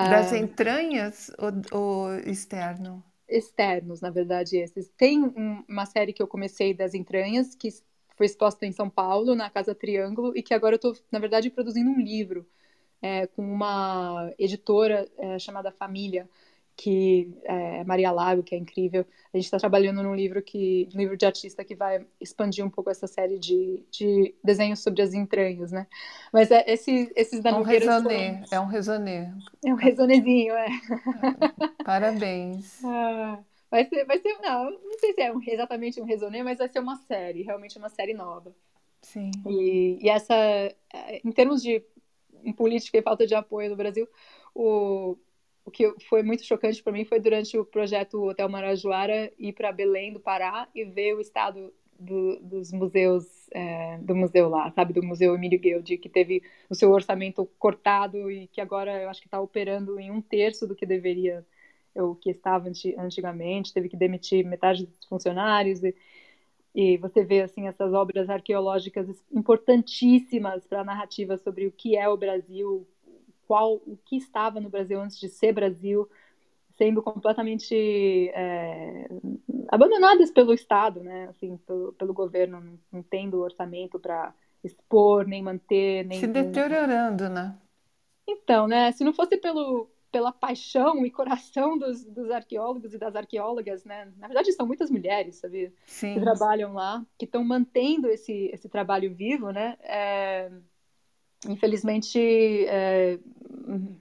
Das ah, entranhas ou, ou externo? externos, na verdade, esses. Tem um, uma série que eu comecei das entranhas, que foi exposta em São Paulo, na Casa Triângulo, e que agora eu estou, na verdade, produzindo um livro é, com uma editora é, chamada Família, que é Maria Lago, que é incrível. A gente está trabalhando num livro que, um livro de artista que vai expandir um pouco essa série de, de desenhos sobre as entranhas, né? Mas é, esse, esses da é um resonê, é um resonê. É um resonezinho, é. Parabéns. *laughs* Ah, vai ser, vai ser, não, não sei se é um, exatamente um resonê, mas vai ser uma série, realmente uma série nova. Sim. E, e essa, em termos de política e falta de apoio no Brasil, o o que foi muito chocante para mim foi durante o projeto Hotel Marajoara ir para Belém do Pará e ver o estado do, dos museus, é, do museu lá, sabe, do Museu Emílio Guilde, que teve o seu orçamento cortado e que agora eu acho que está operando em um terço do que deveria, o que estava antigamente, teve que demitir metade dos funcionários e, e você vê assim essas obras arqueológicas importantíssimas para a narrativa sobre o que é o Brasil, qual o que estava no Brasil antes de ser Brasil, sendo completamente é, abandonadas pelo Estado, né? Assim, pelo, pelo governo, não, não tendo orçamento para expor, nem manter, nem se deteriorando, né? Então, né? Se não fosse pelo pela paixão e coração dos, dos arqueólogos e das arqueólogas, né? Na verdade, são muitas mulheres, sabe? Sim. Que trabalham lá, que estão mantendo esse, esse trabalho vivo, né? É, infelizmente, é,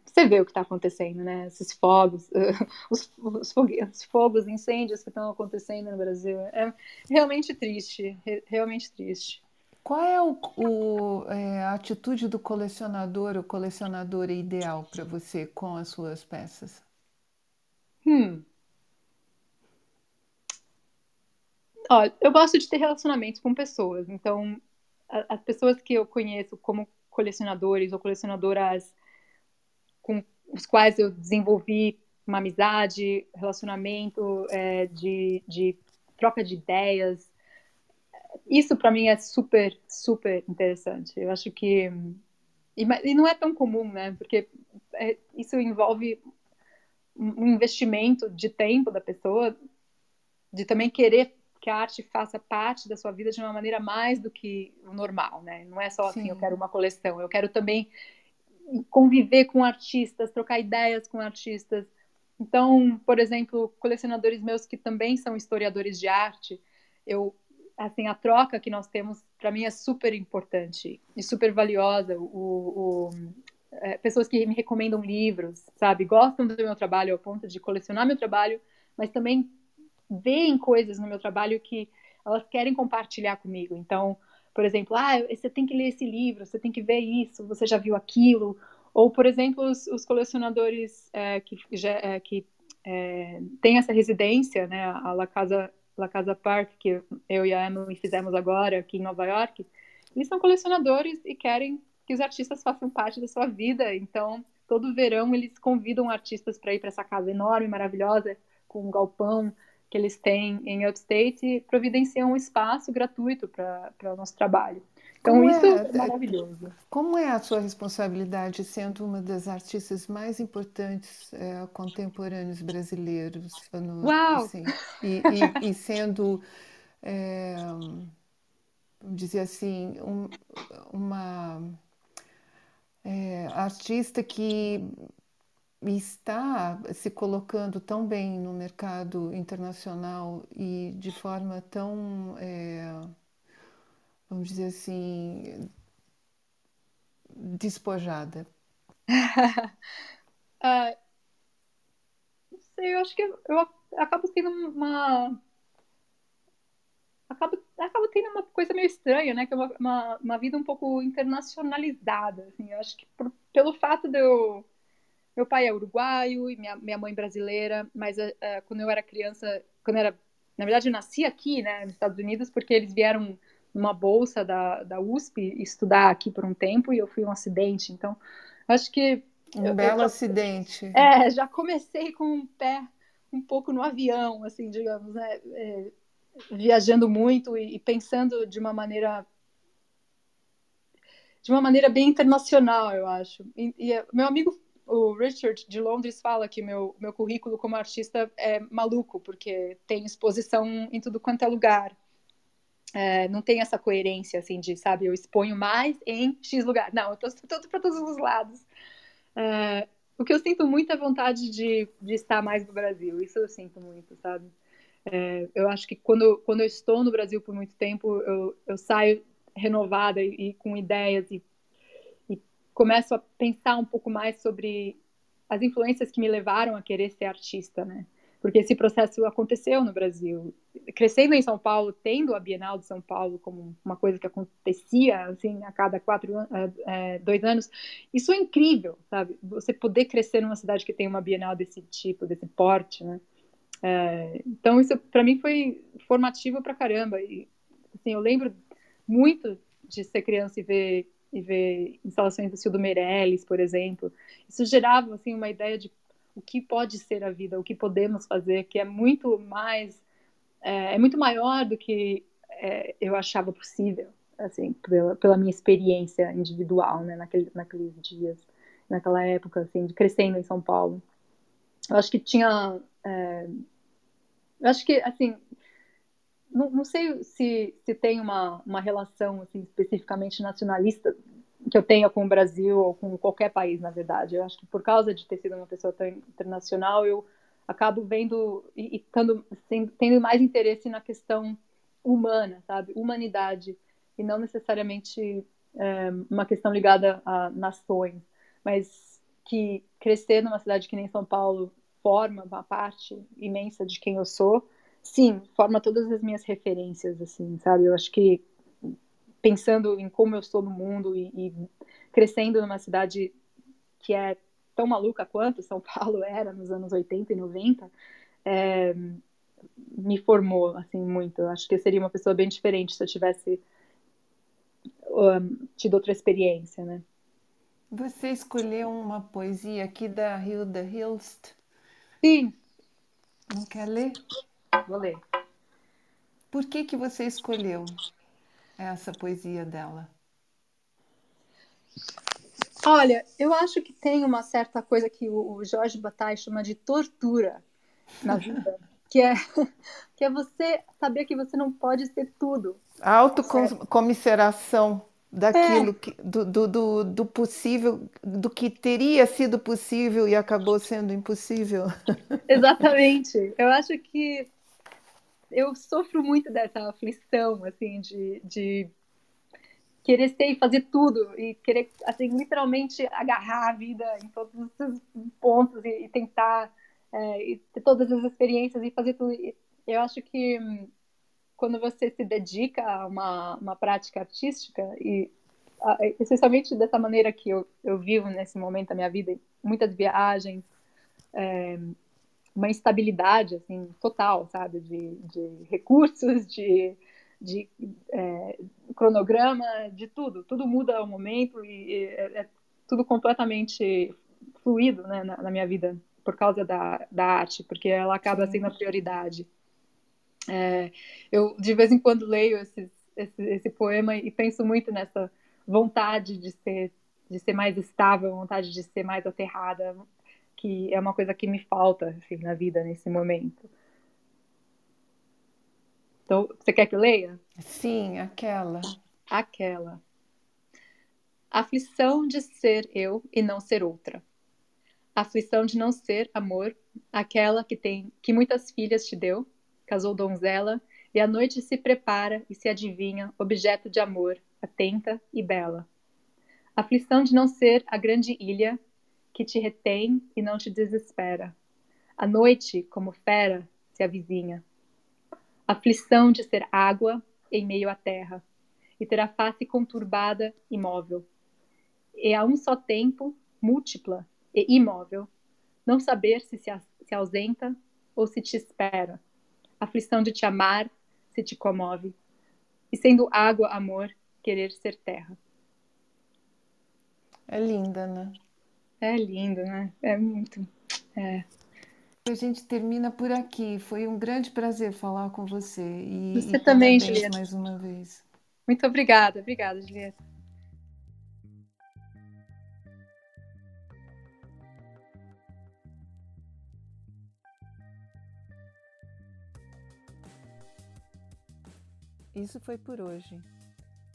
você vê o que está acontecendo, né? Esses fogos, *laughs* os, os, os, fogos, incêndios que estão acontecendo no Brasil. É realmente triste, realmente triste. Qual é, o, o é, a atitude do colecionador ou colecionadora ideal para você com as suas peças? Hum. Olha, eu gosto de ter relacionamentos com pessoas, então as pessoas que eu conheço como colecionadores ou colecionadoras com os quais eu desenvolvi uma amizade, relacionamento, é, de, de troca de ideias. Isso para mim é super, super interessante. Eu acho que. E, e não é tão comum, né? Porque é, isso envolve um investimento de tempo da pessoa, de também querer que a arte faça parte da sua vida de uma maneira mais do que o normal, né? Não é só assim, Sim. eu quero uma coleção, eu quero também conviver com artistas, trocar ideias com artistas. Então, por exemplo, colecionadores meus que também são historiadores de arte, eu assim a troca que nós temos para mim é super importante e super valiosa. O, o é, pessoas que me recomendam livros, sabe, gostam do meu trabalho ao ponto de colecionar meu trabalho, mas também veem coisas no meu trabalho que elas querem compartilhar comigo. Então, por exemplo, ah, você tem que ler esse livro, você tem que ver isso, você já viu aquilo. Ou, por exemplo, os, os colecionadores é, que, já, é, que é, têm essa residência, né, a La Casa, La Casa Park, que eu e a Emily fizemos agora aqui em Nova York, eles são colecionadores e querem que os artistas façam parte da sua vida. Então, todo verão eles convidam artistas para ir para essa casa enorme, maravilhosa, com um galpão que eles têm em Upstate e providenciam um espaço gratuito para o nosso trabalho. Então, como isso é, é, maravilhoso. Como é a sua responsabilidade sendo uma das artistas mais importantes é, contemporâneos brasileiros? No, Uau! Assim, e, e, e, sendo, é, vamos dizer assim, um, uma é, artista que está se colocando tão bem no mercado internacional e de forma tão, vamos dizer assim, despojada? uh, *laughs* não sei, eu acho que eu, eu acabo tendo uma acaba, acaba tendo uma coisa meio estranha, né? Que é uma, uma, uma vida um pouco internacionalizada, assim. Eu acho que por, pelo fato de eu... Meu pai é uruguaio e minha, minha mãe brasileira, mas uh, quando eu era criança, quando era... Na verdade, eu nasci aqui, né, nos Estados Unidos, porque eles vieram numa bolsa da, da USP estudar aqui por um tempo e eu fui um acidente. Então, acho que... Um eu, belo eu acidente. É, já comecei com um pé um pouco no avião, assim, digamos, né? É, viajando muito e, e pensando de uma maneira de uma maneira bem internacional, eu acho. E, e, meu amigo, o Richard de Londres, fala que meu, meu currículo como artista é maluco, porque tem exposição em tudo quanto é lugar. É, não tem essa coerência, assim, de, sabe, eu exponho mais em X lugar. Não, eu estou para todos os lados. É, o que eu sinto muita vontade de, de estar mais no Brasil, isso eu sinto muito, sabe? É, eu acho que quando, quando eu estou no Brasil por muito tempo, eu, eu saio renovada e, e com ideias e, e, começo a pensar um pouco mais sobre as influências que me levaram a querer ser artista, né? Porque esse processo aconteceu no Brasil. Crescendo em São Paulo, tendo a Bienal de São Paulo como uma coisa que acontecia assim a cada quatro é, dois anos, isso é incrível, sabe? Você poder crescer numa cidade que tem uma Bienal desse tipo, desse porte, né? É, então isso para mim foi formativo para caramba e assim eu lembro muito de ser criança e ver e ver instalações do Cildo Meirelles, por exemplo. Isso gerava assim uma ideia de o que pode ser a vida, o que podemos fazer, que é muito mais é, é muito maior do que é, eu achava possível, assim, pela, pela minha experiência individual, né, naquele, naqueles dias, naquela época, assim, de crescendo em São Paulo. Eu acho que tinha é, eu acho que, assim, não, não sei se, se tem uma, uma relação assim, especificamente nacionalista que eu tenha com o Brasil ou com qualquer país, na verdade. Eu acho que por causa de ter sido uma pessoa tão internacional, eu acabo vendo e, e tendo, tendo mais interesse na questão humana, sabe? Humanidade, e não necessariamente é, uma questão ligada a nações, mas que crescer numa cidade que nem São Paulo forma uma parte imensa de quem eu sou, sim, forma todas as minhas referências, assim, sabe? Eu acho que pensando em como eu estou no mundo e, e crescendo numa cidade que é tão maluca quanto São *laughs* Paulo era nos anos 80 e 90, é, me formou assim muito. Eu acho que eu seria uma pessoa bem diferente se eu tivesse um, tido outra experiência, né? Você escolheu uma poesia aqui da Hilda Hilst? Sim. Não quer ler? Vou ler. Por que que você escolheu essa poesia dela? Olha, eu acho que tem uma certa coisa que o Jorge Bataille chama de tortura na vida, *laughs* que é que é você saber que você não pode ser tudo. A autocomisseração daquilo é. que, do, do, do, possível, do que teria sido possível e acabou sendo impossível. *laughs* Exatamente. Eu acho que eu sofro muito dessa aflição, assim, de, de querer ser e fazer tudo e querer, assim, literalmente agarrar a vida em todos os pontos e, e tentar é, e ter todas as experiências e fazer tudo. Eu acho que hum, quando você se dedica a uma, uma prática artística e especialmente dessa maneira que eu, eu vivo nesse momento da minha vida, muitas viagens, é, uma instabilidade assim total, sabe, de, de recursos, de, de é, cronograma, de tudo, tudo muda ao momento e, é, é, tudo completamente fluido, né, na, na, minha vida por causa da, da arte, porque ela acaba sendo a prioridade. É, eu de vez em quando leio esse, esse, esse poema e penso muito nessa vontade de ser de ser mais estável, vontade de ser mais aterrada, que é uma coisa que me falta assim, na vida nesse momento. Então, você quer que leia? Sim, aquela. Aquela. Aflição de ser eu e não ser outra. Aflição de não ser amor, aquela que tem que muitas filhas te deu, casou donzela e à noite se prepara e se adivinha objeto de amor, atenta e bela. Aflição de não ser a grande ilha que te retém e não te desespera. A noite, como fera, se avizinha. Aflição de ser água em meio à terra, e ter a face conturbada, imóvel. E a um só tempo, múltipla e imóvel, não saber se se, se ausenta ou se te espera. Aflição de te amar, se te comove. E sendo água, amor, querer ser terra. É linda, né? É lindo, né? É muito. É. A gente termina por aqui. Foi um grande prazer falar com você. E, você e também, Julieta. Mais uma vez. Muito obrigada. Obrigada, Julieta. Isso foi por hoje.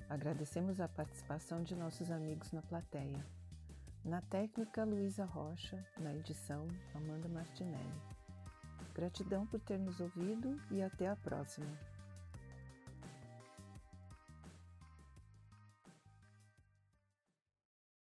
Agradecemos a participação de nossos amigos na plateia. Na técnica, Luísa Rocha. Na edição, Amanda Martinelli. Gratidão por ter nos ouvido e até a próxima.